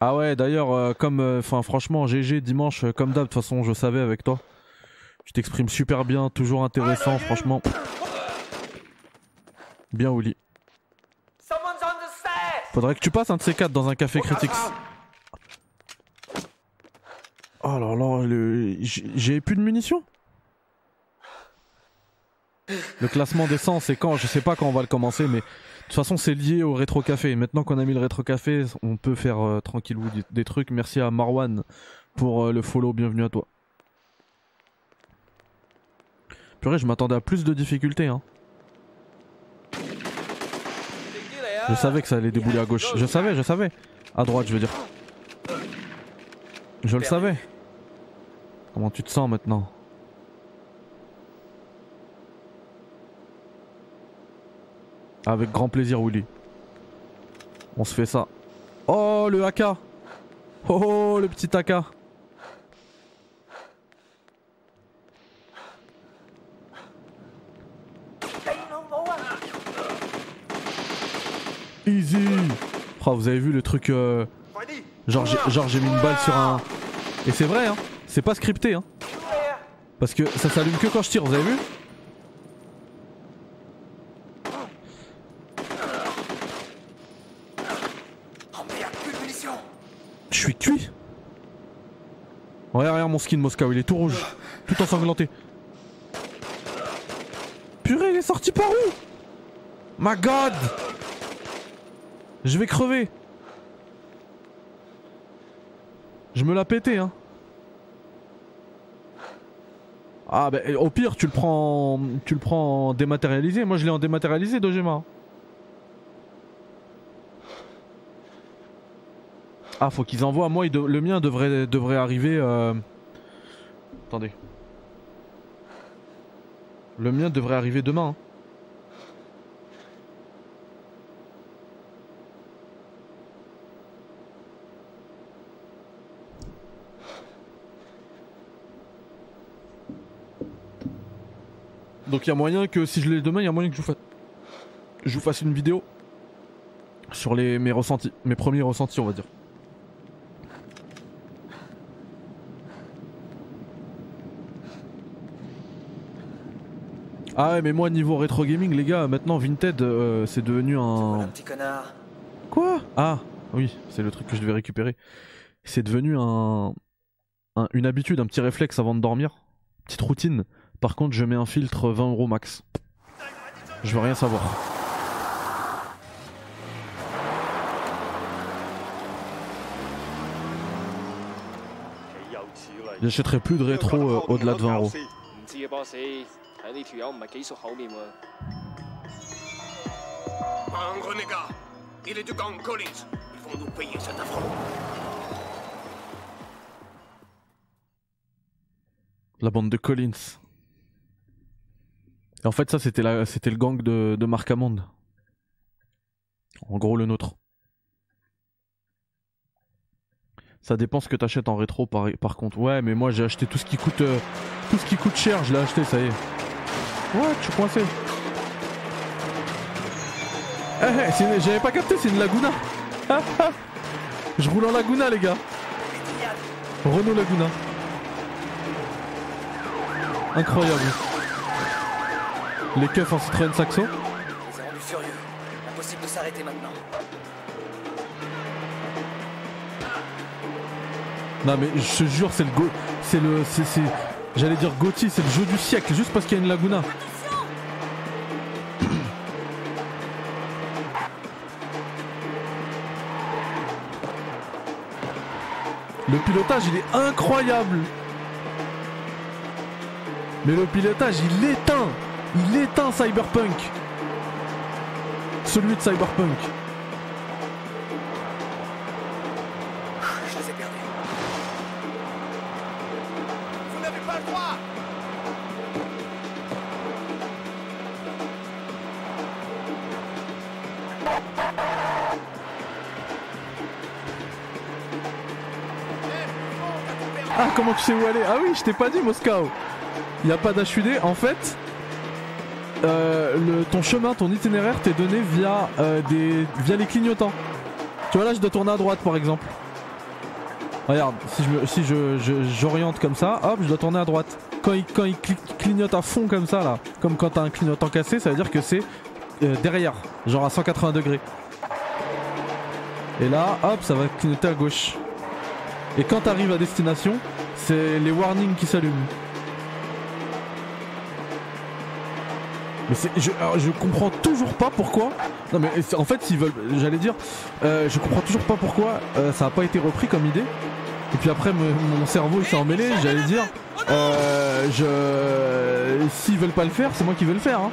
Ah ouais, d'ailleurs, comme, enfin, franchement, GG dimanche, comme d'hab, de toute façon, je savais avec toi. Tu t'exprimes super bien, toujours intéressant, franchement. Bien, Oli. Someone's on the stairs Faudrait que tu passes un de ces quatre dans un café Critics. Oh là là, le... j'ai plus de munitions? Le classement des 100, c'est quand? Je sais pas quand on va le commencer, mais de toute façon, c'est lié au rétro café. Maintenant qu'on a mis le rétro café, on peut faire euh, tranquillou des, des trucs. Merci à Marwan pour euh, le follow. Bienvenue à toi. Purée, je m'attendais à plus de difficultés. Hein. Je savais que ça allait débouler à gauche. Je savais, je savais. À droite, je veux dire. Je le savais. Comment tu te sens maintenant? Avec grand plaisir, Willy. On se fait ça. Oh, le AK Oh, le petit AK Easy. Oh, vous avez vu le truc... euh, Genre, j'ai- mis une balle sur un... Et c'est vrai, hein. C'est pas scripté, hein. Parce que ça s'allume que quand je tire, vous avez vu? Je suis cuit. Regarde, regarde mon skin Moscow, il est tout rouge, tout ensanglanté. Purée, il est sorti par où? My god Je vais crever Je me l'ai pété, hein. Ah bah au pire tu le prends tu le prends en dématérialisé, moi je l'ai en dématérialisé Dojima. Ah, faut qu'ils envoient. Moi, le mien devrait, devrait arriver. euh, Attendez. Le mien devrait arriver demain. hein. Donc il y a moyen que si je l'ai demain, il y a moyen que je vous fasse, je vous fasse une vidéo sur les, mes ressentis, mes premiers ressentis, on va dire. Ah ouais mais moi niveau rétro gaming les gars maintenant Vinted euh, c'est devenu un... Petit connard? Quoi? Ah oui c'est le truc que je devais récupérer. C'est devenu un... un- une habitude, un petit réflexe avant de dormir. Petite routine. Par contre, je mets un filtre 20 euros max. Je veux rien savoir. J'achèterai plus de rétro euh, au-delà de 20 euros. La bande de Collins. En fait, ça, c'était le gang de, de Marc Hammond. En gros, le nôtre. Ça dépend ce que t'achètes en rétro par, contre. Ouais, mais moi j'ai acheté tout ce qui coûte euh, tout ce qui coûte cher, je l'ai acheté, ça y est. Ouais, je suis coincé. Eh, eh, j'avais pas capté, c'est une Laguna. je roule en Laguna, les gars. Renault Laguna. Incroyable. Les keufs en Citroën Saxo. Ai rendus furieux. Impossible de s'arrêter maintenant. Non mais je te jure c'est le go c'est le c'est c'est j'allais dire Gauthier c'est le jeu du siècle juste parce qu'il y a une Laguna. Le pilotage il est incroyable. Mais le pilotage il éteint il éteint Cyberpunk. Celui de Cyberpunk. Je les ai perdus. Vous n'avez pas le droit Ah, comment tu sais où aller? Ah oui, je t'ai pas dit Moscow. Il n'y a pas d'HUD. En fait, euh, le, ton chemin, ton itinéraire t'est donné via, euh, des, via les clignotants. Tu vois là, je dois tourner à droite par exemple. Regarde, si je si je, je- j'oriente comme ça, hop, je dois tourner à droite. Quand il, quand il cli- clignote à fond comme ça là, comme quand t'as un clignotant cassé, ça veut dire que c'est euh, derrière, genre à 180 degrés. Et là, hop, ça va clignoter à gauche. Et quand t'arrives à destination, c'est les warnings qui s'allument. Mais je, je comprends toujours pas pourquoi. Non mais c'est- en fait s'ils veulent, j'allais dire, euh, je comprends toujours pas pourquoi euh, ça a pas été repris comme idée. Et puis après mon cerveau il s'est emmêlé. J'allais dire, euh, je, s'ils veulent pas le faire, c'est moi qui vais le faire. hein.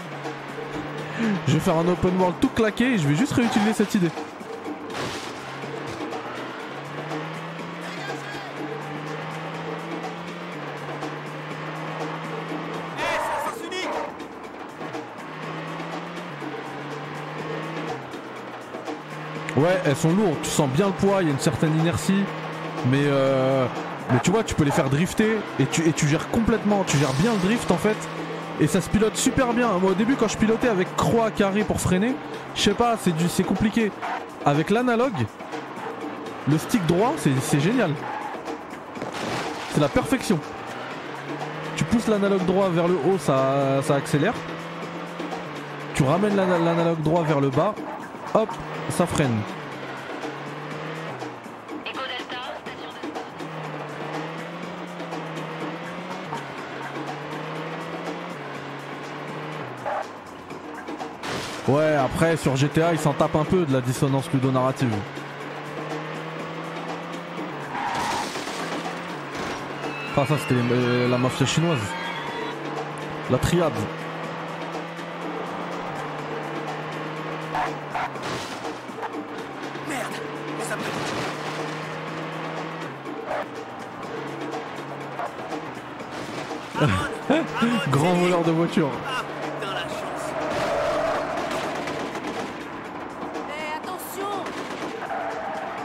Je vais faire un open world tout claqué et je vais juste réutiliser cette idée. Ouais, elles sont lourdes, tu sens bien le poids, il y a une certaine inertie, mais euh, tu vois, tu peux les faire drifter et tu, gères complètement, tu gères bien le drift en fait, et ça se pilote super bien. Moi au début quand je pilotais avec croix carré pour freiner, je sais pas, c'est compliqué. Avec l'analogue, le stick droit, c'est génial. C'est la perfection. Tu pousses l'analogue droit vers le haut, ça, accélère. Tu ramènes l'ana- l'analogue droit vers le bas, hop, ça freine. Ouais, après sur GTA, ils s'en tapent un peu de la dissonance ludonarrative. Ah, ça c'était euh, la mafia chinoise. La triade. Grand voleur de voiture. La chance Eh, attention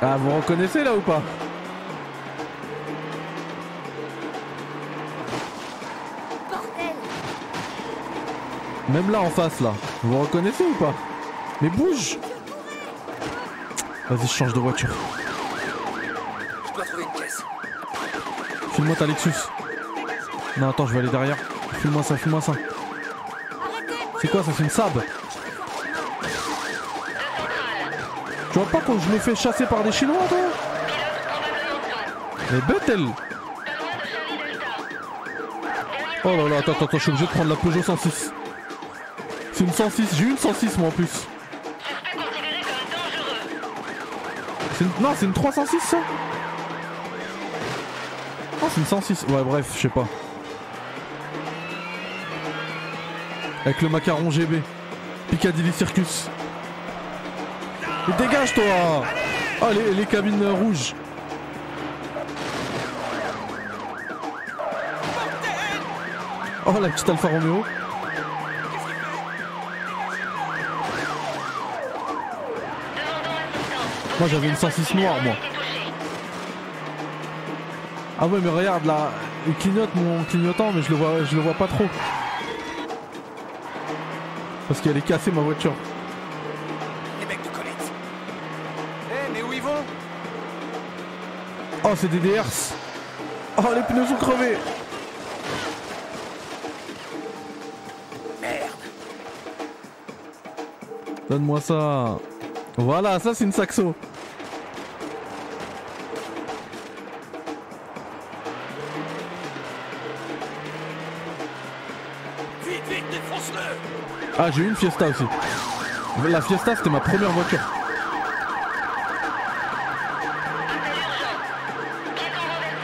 Ah, vous reconnaissez là ou pas? Bordel Même là en face là. Vous reconnaissez ou pas? Mais bouge Vas-y, je change de voiture. Je dois trouver une caisse. Filme-moi ta Lexus. Non, attends, je vais aller derrière. Filme-moi ça, filme-moi ça. C'est quoi ça C'est une sab Tu vois pas quand je me fais chasser par des Chinois, toi elle Oh là là, attends, attends, je suis obligé de prendre la Peugeot 106. C'est une 106, j'ai une 106 moi en plus. Une... Non, c'est une 306 ça Oh, c'est une 106. Ouais, bref, je sais pas. Avec le macaron GB. Piccadilly Circus. Mais dégage toi Ah, les, les cabines rouges. Oh, la petite Alfa Romeo. Moi j'avais une 106 noire moi. Ah ouais mais regarde là, il clignote mon clignotant mais je le vois je le vois pas trop. Qu'elle est cassée ma voiture. Les mecs de. Eh, mais où ils vont? Oh c'est des DRs Oh les pneus sont crevés Merde. Donne-moi ça. Voilà, ça c'est une saxo. Ah j'ai eu une Fiesta aussi. La Fiesta c'était ma première voiture.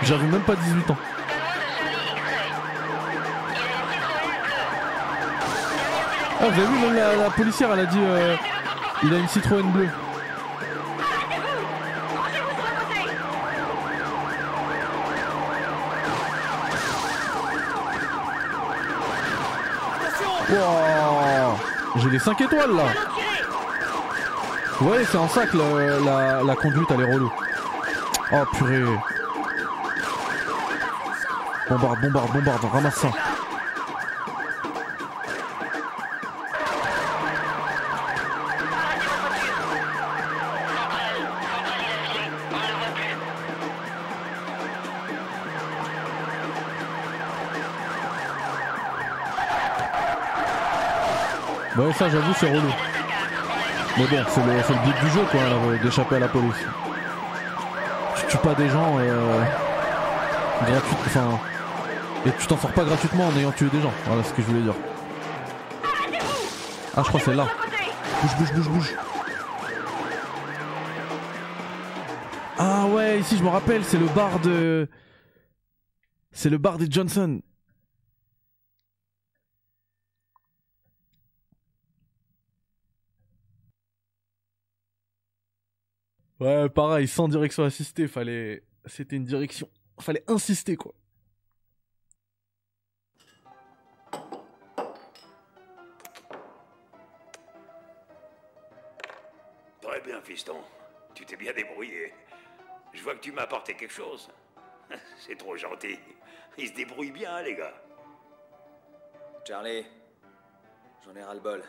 J'avais même pas 18 ans. Ah vous avez vu la policière elle a dit euh, il a une Citroën bleue. Wow J'ai les 5 étoiles là Ouais c'est en le- la, la conduite elle est relou. Oh purée Bombarde, bombarde, bombarde, ramasse ça. Ouais ça j'avoue c'est relou. Mais bon c'est le, but du jeu quoi là, d'échapper à la police. Tu tues pas des gens euh, gratuit- enfin et tu t'en sors pas gratuitement en ayant tué des gens. Voilà ce que je voulais dire. Ah, je crois que c'est là. Bouge, bouge, bouge, bouge. Ah ouais, ici je me rappelle, c'est le bar de. C'est le bar des Johnson. Ouais, pareil, sans direction assistée, fallait. C'était une direction. Fallait insister quoi. Très bien, fiston. Tu t'es bien débrouillé. Je vois que tu m'as apporté quelque chose. [LAUGHS] C'est trop gentil. Ils se débrouillent bien, les gars. Charlie, j'en ai ras-le-bol.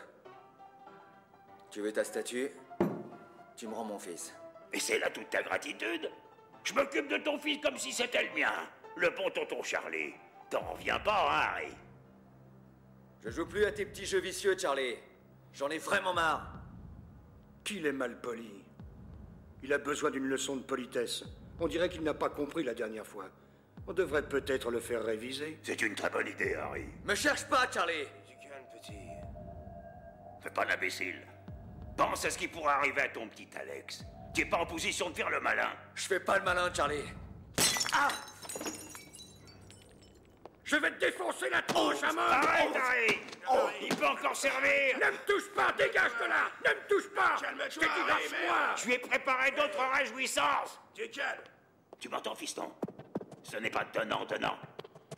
Tu veux ta statue? Tu me rends mon fils. Et c'est là toute ta gratitude Je m'occupe de ton fils comme si c'était le mien. Le bon tonton Charlie. T'en reviens pas, hein, Harry Je joue plus à tes petits jeux vicieux, Charlie. J'en ai vraiment marre. Qu'il est mal poli. Il a besoin d'une leçon de politesse. On dirait qu'il n'a pas compris la dernière fois. On devrait peut-être le faire réviser. C'est une très bonne idée, Harry. Me cherche pas, Charlie Fais pas l'imbécile. Pense à ce qui pourrait arriver à ton petit Alex. Tu es pas en position de faire le malin. Je fais pas le malin, Charlie. Ah Je vais te défoncer la tronche à mort Arrête, Harry Oh. Il peut encore servir Ne me touche pas, dégage de là Ne me touche pas dit lâche-moi Je lui ai préparé d'autres réjouissances Tu calme Tu m'entends, fiston? Ce n'est pas donnant, donnant.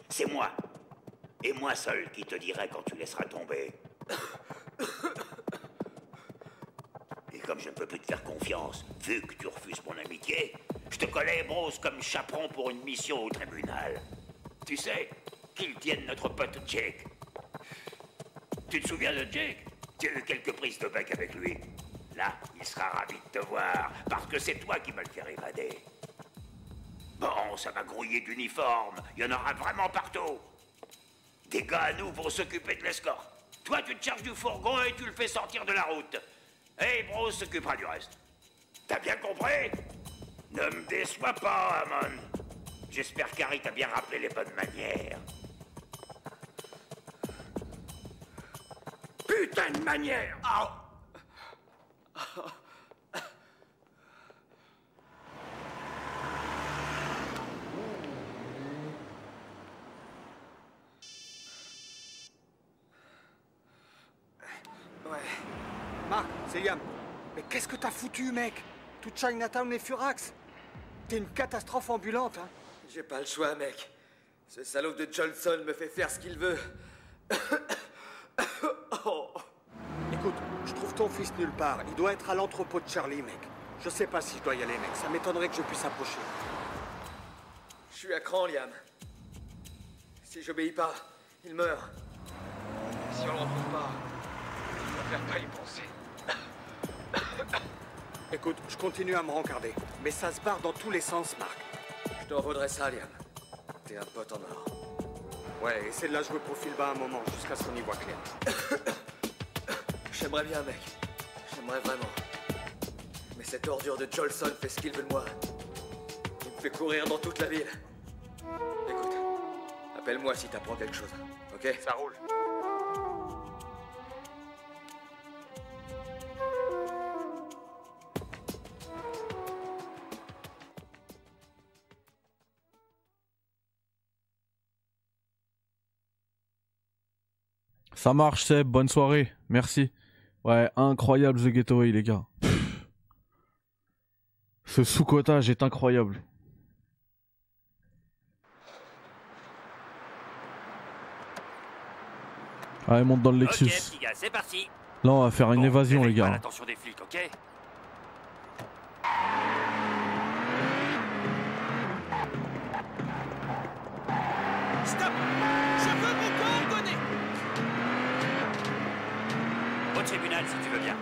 C'est moi. Et moi seul qui te dirai quand tu laisseras tomber. [COUGHS] Comme je ne peux plus te faire confiance, vu que tu refuses mon amitié, je te collais Bros comme chaperon pour une mission au tribunal. Tu sais, qu'ils tiennent notre pote Jake. Tu te souviens de Jake? Tu as eu quelques prises de bec avec lui. Là, il sera ravi de te voir, parce que c'est toi qui me le fais évader. Bon, ça va grouiller d'uniformes. Il y en aura vraiment partout. Des gars à nous vont s'occuper de l'escorte. Toi, tu te charges du fourgon et tu le fais sortir de la route. Et Bros s'occupera du reste. T'as bien compris? Ne me déçois pas, Amon. J'espère qu'Harry t'a bien rappelé les bonnes manières. Putain de manière Ouais. Marc, c'est Yam. Mais qu'est-ce foutu, mec Tout Chinatown est furax. T'es une catastrophe ambulante, hein. J'ai pas le choix, mec. Ce salaud de Johnson me fait faire ce qu'il veut. oh. [COUGHS] Écoute, je trouve ton fils nulle part. Il doit être à l'entrepôt de Charlie, mec. Je sais pas si je dois y aller, mec. Ça m'étonnerait que je puisse approcher. Je suis à cran, Liam. Si j'obéis pas, il meurt. Si on le retrouve pas, je préfère pas y penser. Écoute, je continue à me rencarder. Mais ça se barre dans tous les sens, Marc. Je t'en vaudrais ça, Liam. T'es un pote en or. Ouais, essaie de la jouer profil bas un moment, jusqu'à ce qu'on y voit clair. J'aimerais bien, mec. J'aimerais vraiment. Mais cette ordure de Jolson fait ce qu'il veut de moi. Il me fait courir dans toute la ville. Écoute, appelle-moi si t'apprends quelque chose, ok? Ça roule. Ça marche, Seb. Bonne soirée. Merci. Ouais, incroyable The Getaway, les gars. Pff. Ce sous-cotage est incroyable. Allez, monte dans le Lexus. Ok, petit gars, c'est parti. Là, on va faire une Bon, évasion, les gars. des flics, ok Stop Au tribunal, si tu veux bien.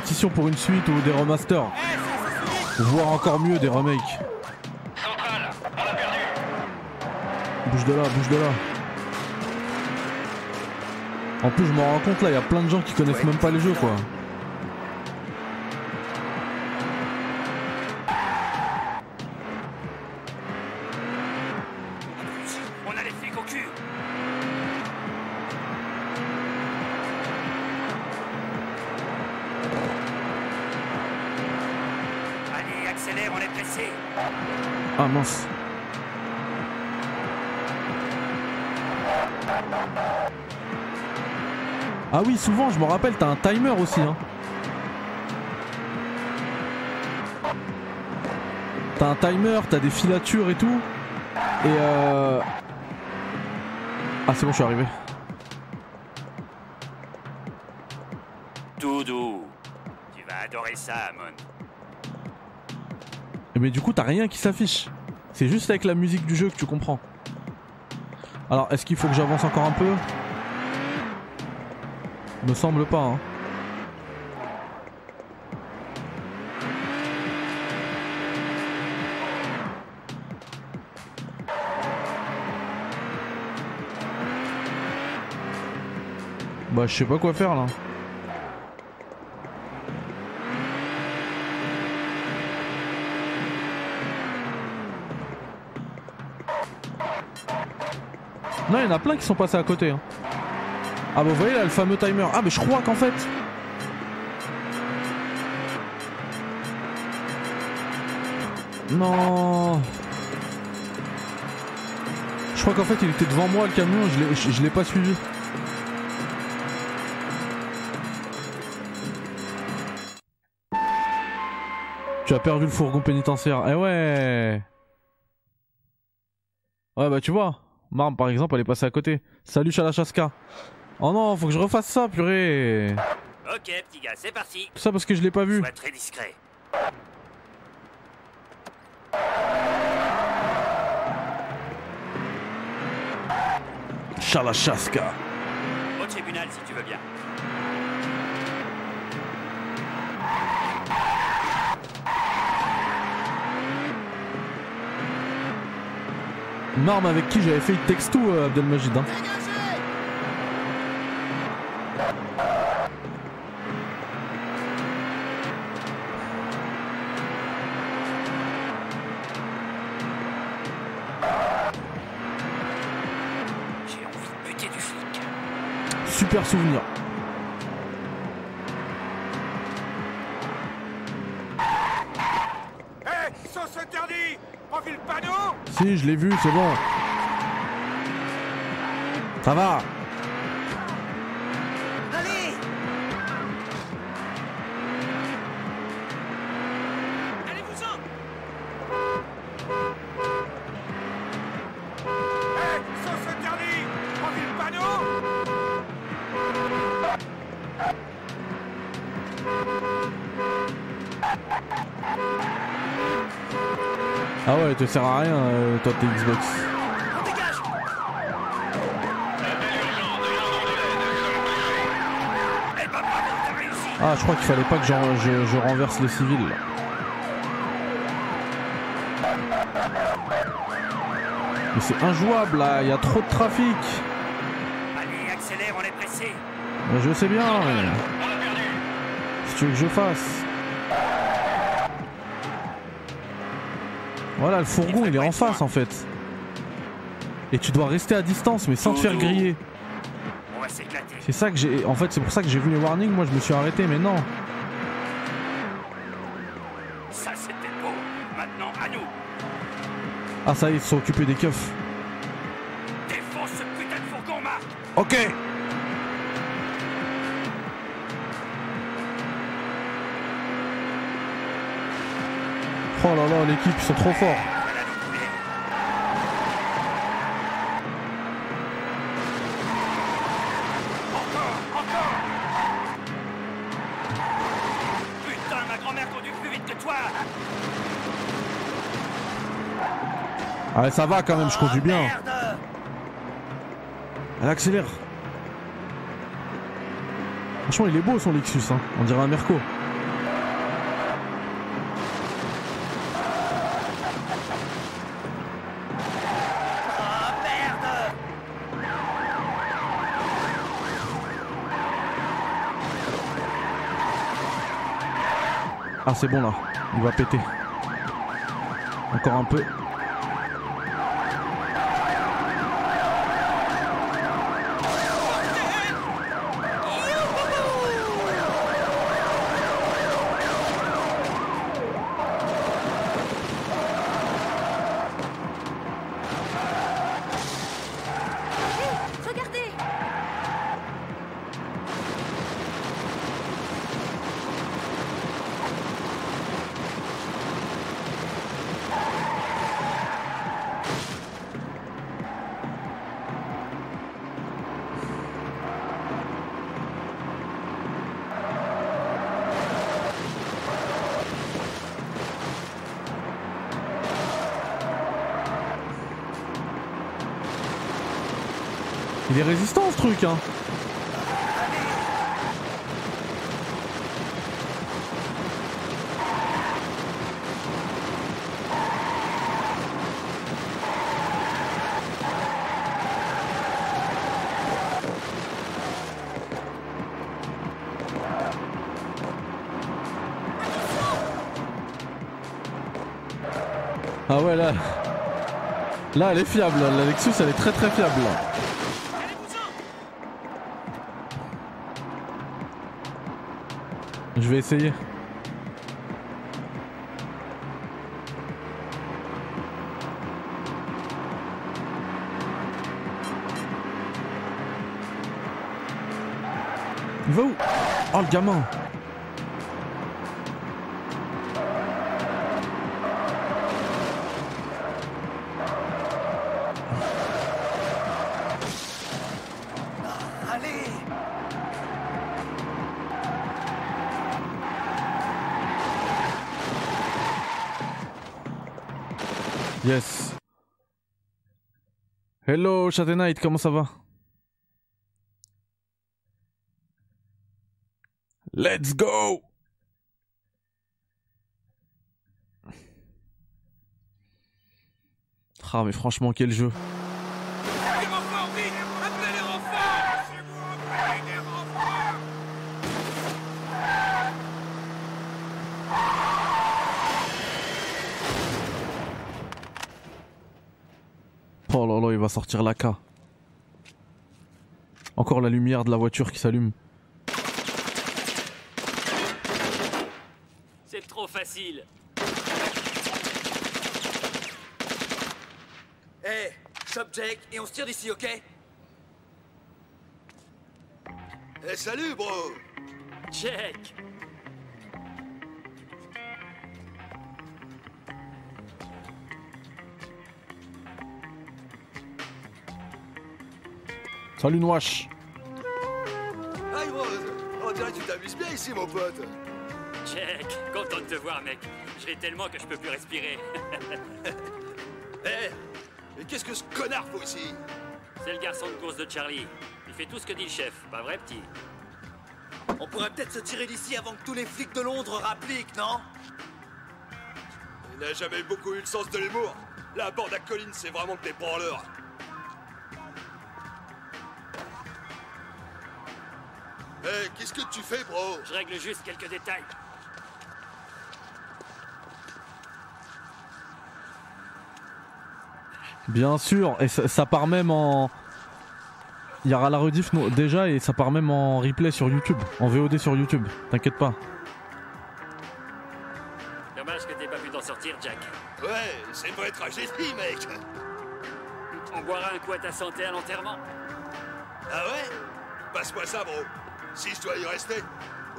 Pétition pour une suite ou des remasters. Voire encore mieux des remakes. Bouge de là, bouge de là. En plus, je me rends compte là, il y a plein de gens qui connaissent même pas les jeux quoi. On est pressé Ah mince. Ah oui, souvent, je me rappelle, t'as un timer aussi. Hein. T'as un timer, t'as des filatures et tout. Et euh... Ah c'est bon, je suis arrivé. Doudou, tu vas adorer ça, Amon. Mais du coup, t'as rien qui s'affiche. C'est juste avec la musique du jeu que tu comprends. Alors, est-ce qu'il faut que j'avance encore un peu? Me semble pas. Hein. Bah, je sais pas quoi faire là. Non, il y en a plein qui sont passés à côté. hein. Ah bah vous voyez là le fameux timer. Ah mais je crois qu'en fait... Non. Je crois qu'en fait il était devant moi le camion, je l'ai- je je l'ai pas suivi. Tu as perdu le fourgon pénitentiaire. Eh ouais. Ouais bah tu vois, Marm par exemple elle est passée à côté. Salut Chalachaska. Oh non, faut que je refasse ça, purée. Ok, petit gars, c'est parti. Tout ça parce que je l'ai pas vu. Sois très discret. Chalachaska. Au tribunal, si tu veux bien. Marm avec qui j'avais fait le texto euh, Abdelmajid. Hein. J'ai envie de buter du flic. Super souvenir. Hé Sauce interdit Profile le panneau Si, je l'ai vu, c'est bon. Ça va. Te sert à rien, euh, toi, tes Xbox. Ah, je crois qu'il fallait pas que je, je renverse les civils. là. Mais c'est injouable là, il y a trop de trafic. Allez, accélère, on est pressé. Je sais bien, mais... Si tu veux que je fasse. Voilà, le fourgon il est en face en fait. Et tu dois rester à distance mais sans te faire griller. On va s'éclater. C'est ça que j'ai. En fait, c'est pour ça que j'ai vu les warnings. Moi, je me suis arrêté, mais non. Ça, c'était beau. Maintenant, à nous. Ah, ça y est, ils se sont occupés des keufs. Défonce ce putain de fourgon, Marc Ok. L'équipe, ils sont trop forts. Putain, ma grand-mère conduit plus vite que toi Ah, ouais, ça va quand même, je conduis bien. Elle accélère. Franchement, il est beau son Lexus, hein. on dirait un Merco. Ah c'est bon là, il va péter. Encore un peu. Là elle est fiable, la Lexus elle est très très fiable. Je vais essayer. Va où? Oh le gamin Yes. Hello Knight, comment ça va? Let's go! Ah mais franchement quel jeu Appelez les renforts, vite Appelez les renforts C'est bon, appelez les renforts Oh là là il va sortir la K. Encore la lumière de la voiture qui s'allume. C'est trop facile Hé, chope Jake et on se tire d'ici, ok? Eh salut bro Check Salut Noache Hi Rose On dirait que tu t'amuses bien ici mon pote. Check Content de te voir, mec. Je l'ai tellement que je peux plus respirer. [LAUGHS] Eh Mais qu'est-ce que ce connard faut ici? C'est le garçon de course de Charlie. Il fait tout ce que dit le chef, pas vrai, petit? On pourrait peut-être se tirer d'ici avant que tous les flics de Londres rappliquent, non? Il n'a jamais beaucoup eu le sens de l'humour. La bande à Collins c'est vraiment que des branleurs Eh, qu'est-ce que tu fais bro Je règle juste quelques détails. Bien sûr, et ça, ça part même en. Il y aura la rediff no- déjà et ça part même en replay sur YouTube, en VOD sur YouTube, t'inquiète pas. Dommage que t'aies pas pu t'en sortir, Jack. Ouais, c'est une vraie tragédie mec On boira un coup à ta santé à l'enterrement. Ah ouais? Passe-moi ça bro Si je dois y rester,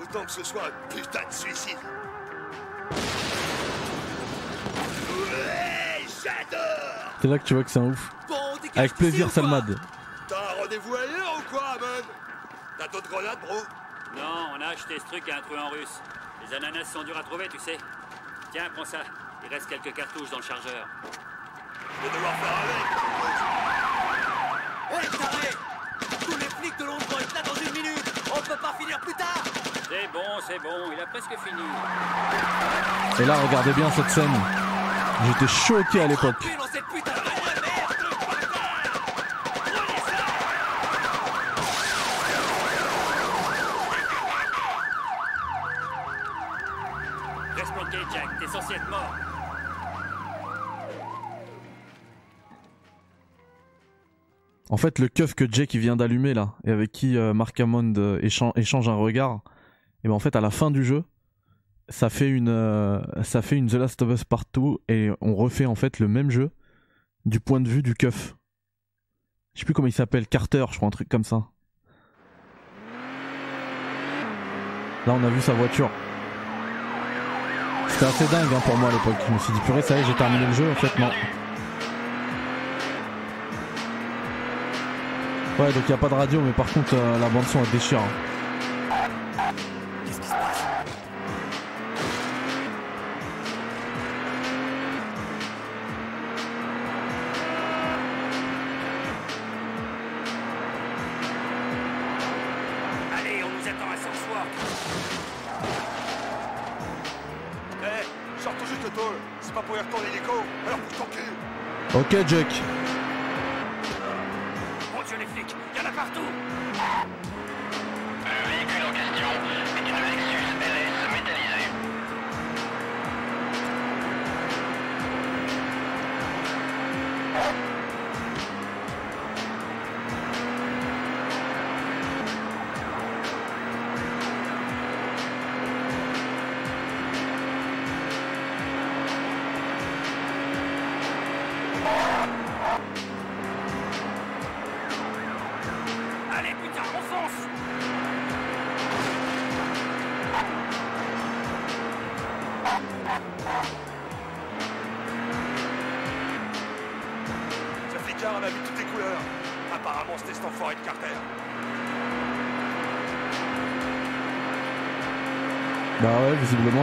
autant que ce soit un putain de suicide Ouais, j'adore C'est là que tu vois que c'est un ouf. Bon, Avec plaisir, Salmad. T'as un rendez-vous ailleurs ou quoi, man T'as d'autres grenades, bro Non, on a acheté ce truc à un truand russe. Les ananas sont durs à trouver, tu sais. Tiens, prends ça. Il reste quelques cartouches dans le chargeur. Je vais devoir faire avec Hé, taré Tous les flics de Londres vont être là dans une minute On peut pas finir plus tard C'est bon, c'est bon, il a presque fini. Et là, regardez bien cette scène. J'étais choqué à l'époque. dans cette putain de bagnole, merde Reste planqué, Jack, t'es censé être mort. En fait, le keuf que Jake vient d'allumer là, et avec qui euh, Mark Hammond euh, échan- échange un regard, et ben en fait, à la fin du jeu, ça fait une, euh, ça fait une The Last of Us partout, et on refait en fait le même jeu du point de vue du keuf. Je sais plus comment il s'appelle, Carter, je crois, un truc comme ça. Là, on a vu sa voiture. C'était assez dingue hein, pour moi à l'époque. Je me suis dit, purée, ça y est, j'ai terminé le jeu. En fait, non. Ouais, donc il a pas de radio, mais par contre, euh, la bande-son elle déchire. hein. Allez, on nous attend à Southwark. Eh, sors tout juste le tôle. C'est pas pour y retourner l'hélico. Alors bouge ton cul. Ok, Jake.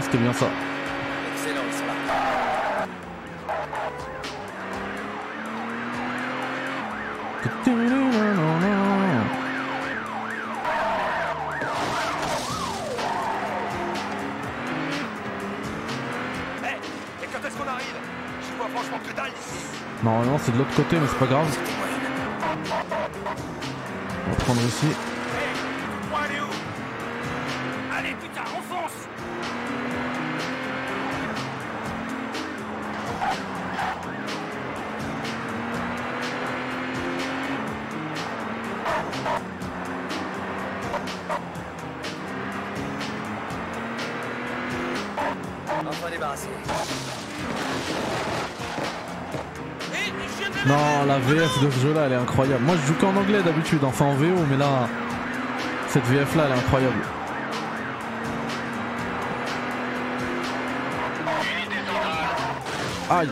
C'était bien ça. Excellent, ils sont là. Et quand est-ce qu'on arrive? Je vois franchement que dalle ici. Normalement c'est de l'autre côté, mais c'est pas grave. On va prendre ici. De ce jeu là elle est incroyable. Moi je joue qu'en anglais d'habitude, enfin en VO, mais là, cette VF là elle est incroyable. Aïe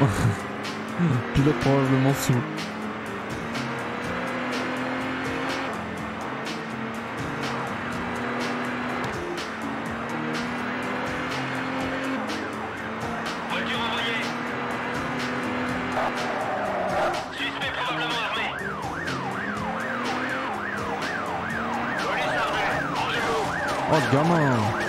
[LAUGHS] Pilote probablement sous. Oh le gamin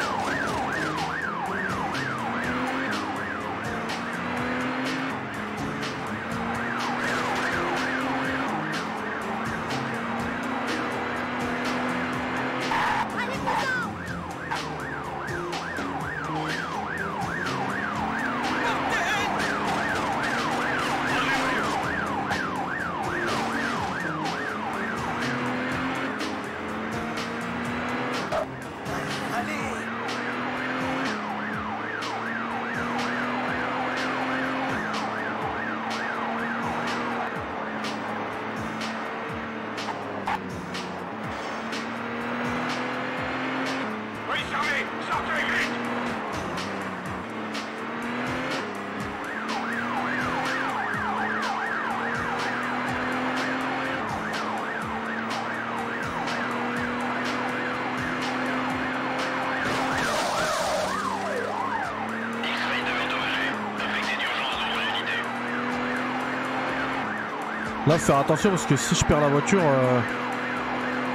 Faire attention parce que si je perds la voiture, euh,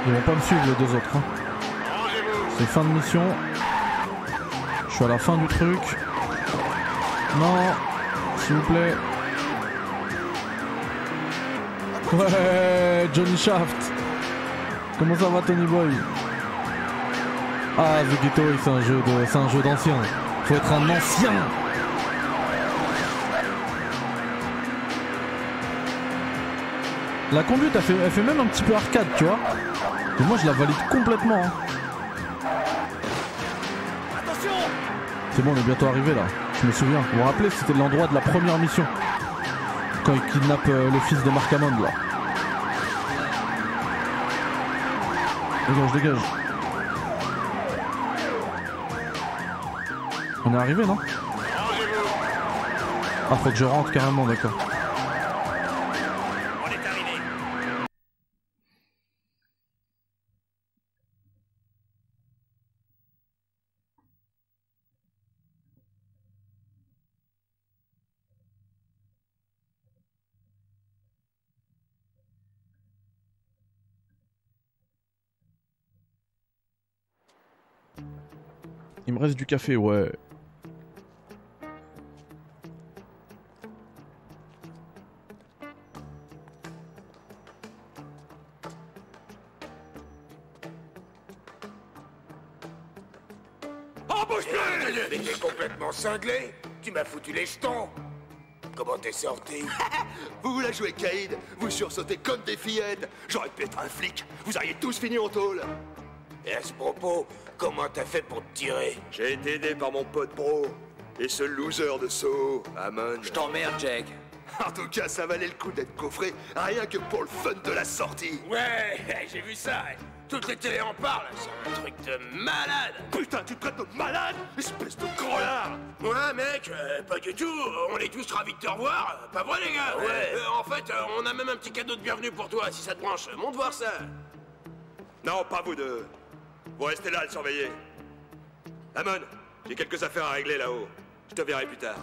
ils vont pas me suivre les deux autres. hein. C'est fin de mission. Je suis à la fin du truc. Non, s'il vous plaît. Ouais, Johnny Shaft. Comment ça va, Tony Boy? Ah, de, c'est un jeu d'ancien. Faut être un ancien. La conduite, elle fait, elle fait même un petit peu arcade, tu vois. Et moi, je la valide complètement. hein. C'est bon, on est bientôt arrivé là. Je me souviens. Vous vous rappelez, c'était l'endroit de la première mission? Quand il kidnappe euh, le fils de Mark Hammond là. Dégage, dégage. On est arrivé, non? Ah, faut que je rentre carrément, d'accord. On est arrivé. Il me reste du café, ouais. Oh, t'es complètement cinglé. Tu m'as foutu les jetons. Comment t'es sorti? [LAUGHS] Vous voulez jouer Caïd Vous sursautez comme des fillettes. J'aurais pu être un flic. Vous auriez tous fini en tôle Et à ce propos, comment t'as fait pour te tirer J'ai été aidé par mon pote bro Et ce loser de saut, Amon. Je t'emmerde, Jack. [LAUGHS] En tout cas, ça valait le coup d'être coffré Rien que pour le fun de la sortie. Ouais, [LAUGHS] j'ai vu ça. Toutes les télés en parlent. C'est un truc de malade. Putain, tu te traites de malade Espèce de gros lard Ouais, mec, euh, pas du tout. On est tous ravis de te revoir. Pas vrai, les gars? Ouais. Euh, En fait, euh, on a même un petit cadeau de bienvenue pour toi, si ça te branche. Monte voir ça. Non, pas vous deux Vous restez là à le surveiller. Amon, j'ai quelques affaires à régler là-haut. Je te verrai plus tard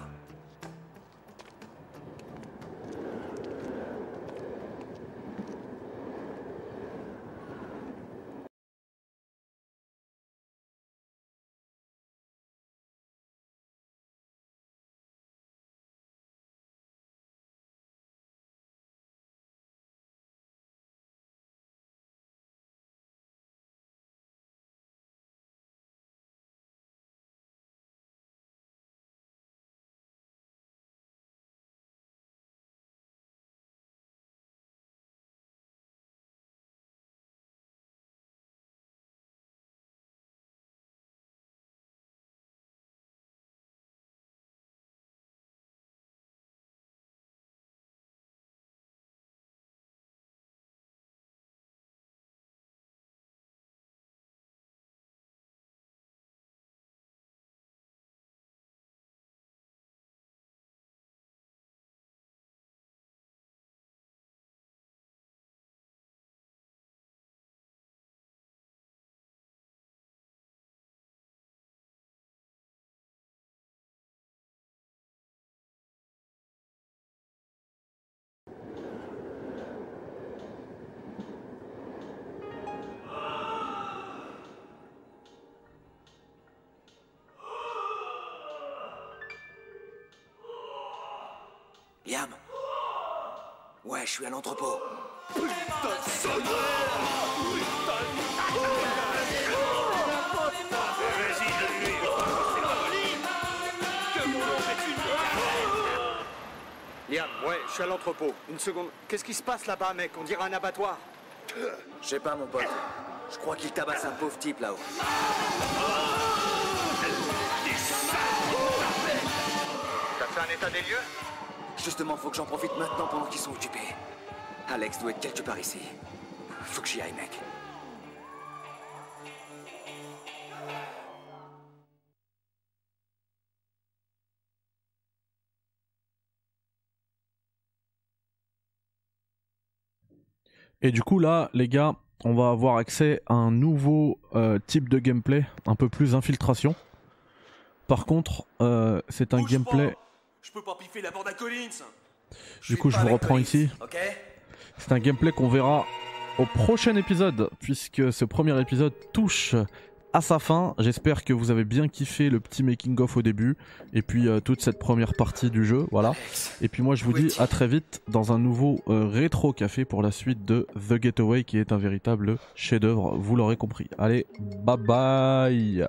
Liam Ouais, je suis à l'entrepôt. Une Liam, ouais, je suis à l'entrepôt. Une seconde. Qu'est-ce qui se passe là-bas, mec? On dirait un abattoir. Je sais pas, mon pote. Je crois qu'il tabasse un pauvre type là-haut. T'as fait un état des lieux? Justement, faut que j'en profite maintenant pendant qu'ils sont occupés. Alex doit être quelque part ici. Faut que j'y aille, mec. Et du coup là, les gars, on va avoir accès à un nouveau euh, type de gameplay, un peu plus infiltration. Par contre, euh, c'est un Bouge gameplay. pas. Je peux pas piffer la bande à Collins Du coup, je vous reprends ici. C'est un gameplay qu'on verra au prochain épisode, puisque ce premier épisode touche à sa fin. J'espère que vous avez bien kiffé le petit making of au début et puis euh, toute cette première partie du jeu, voilà. Et puis moi je vous dis à très vite dans un nouveau euh, rétro café pour la suite de The Getaway qui est un véritable chef-d'œuvre, vous l'aurez compris. Allez, bye bye.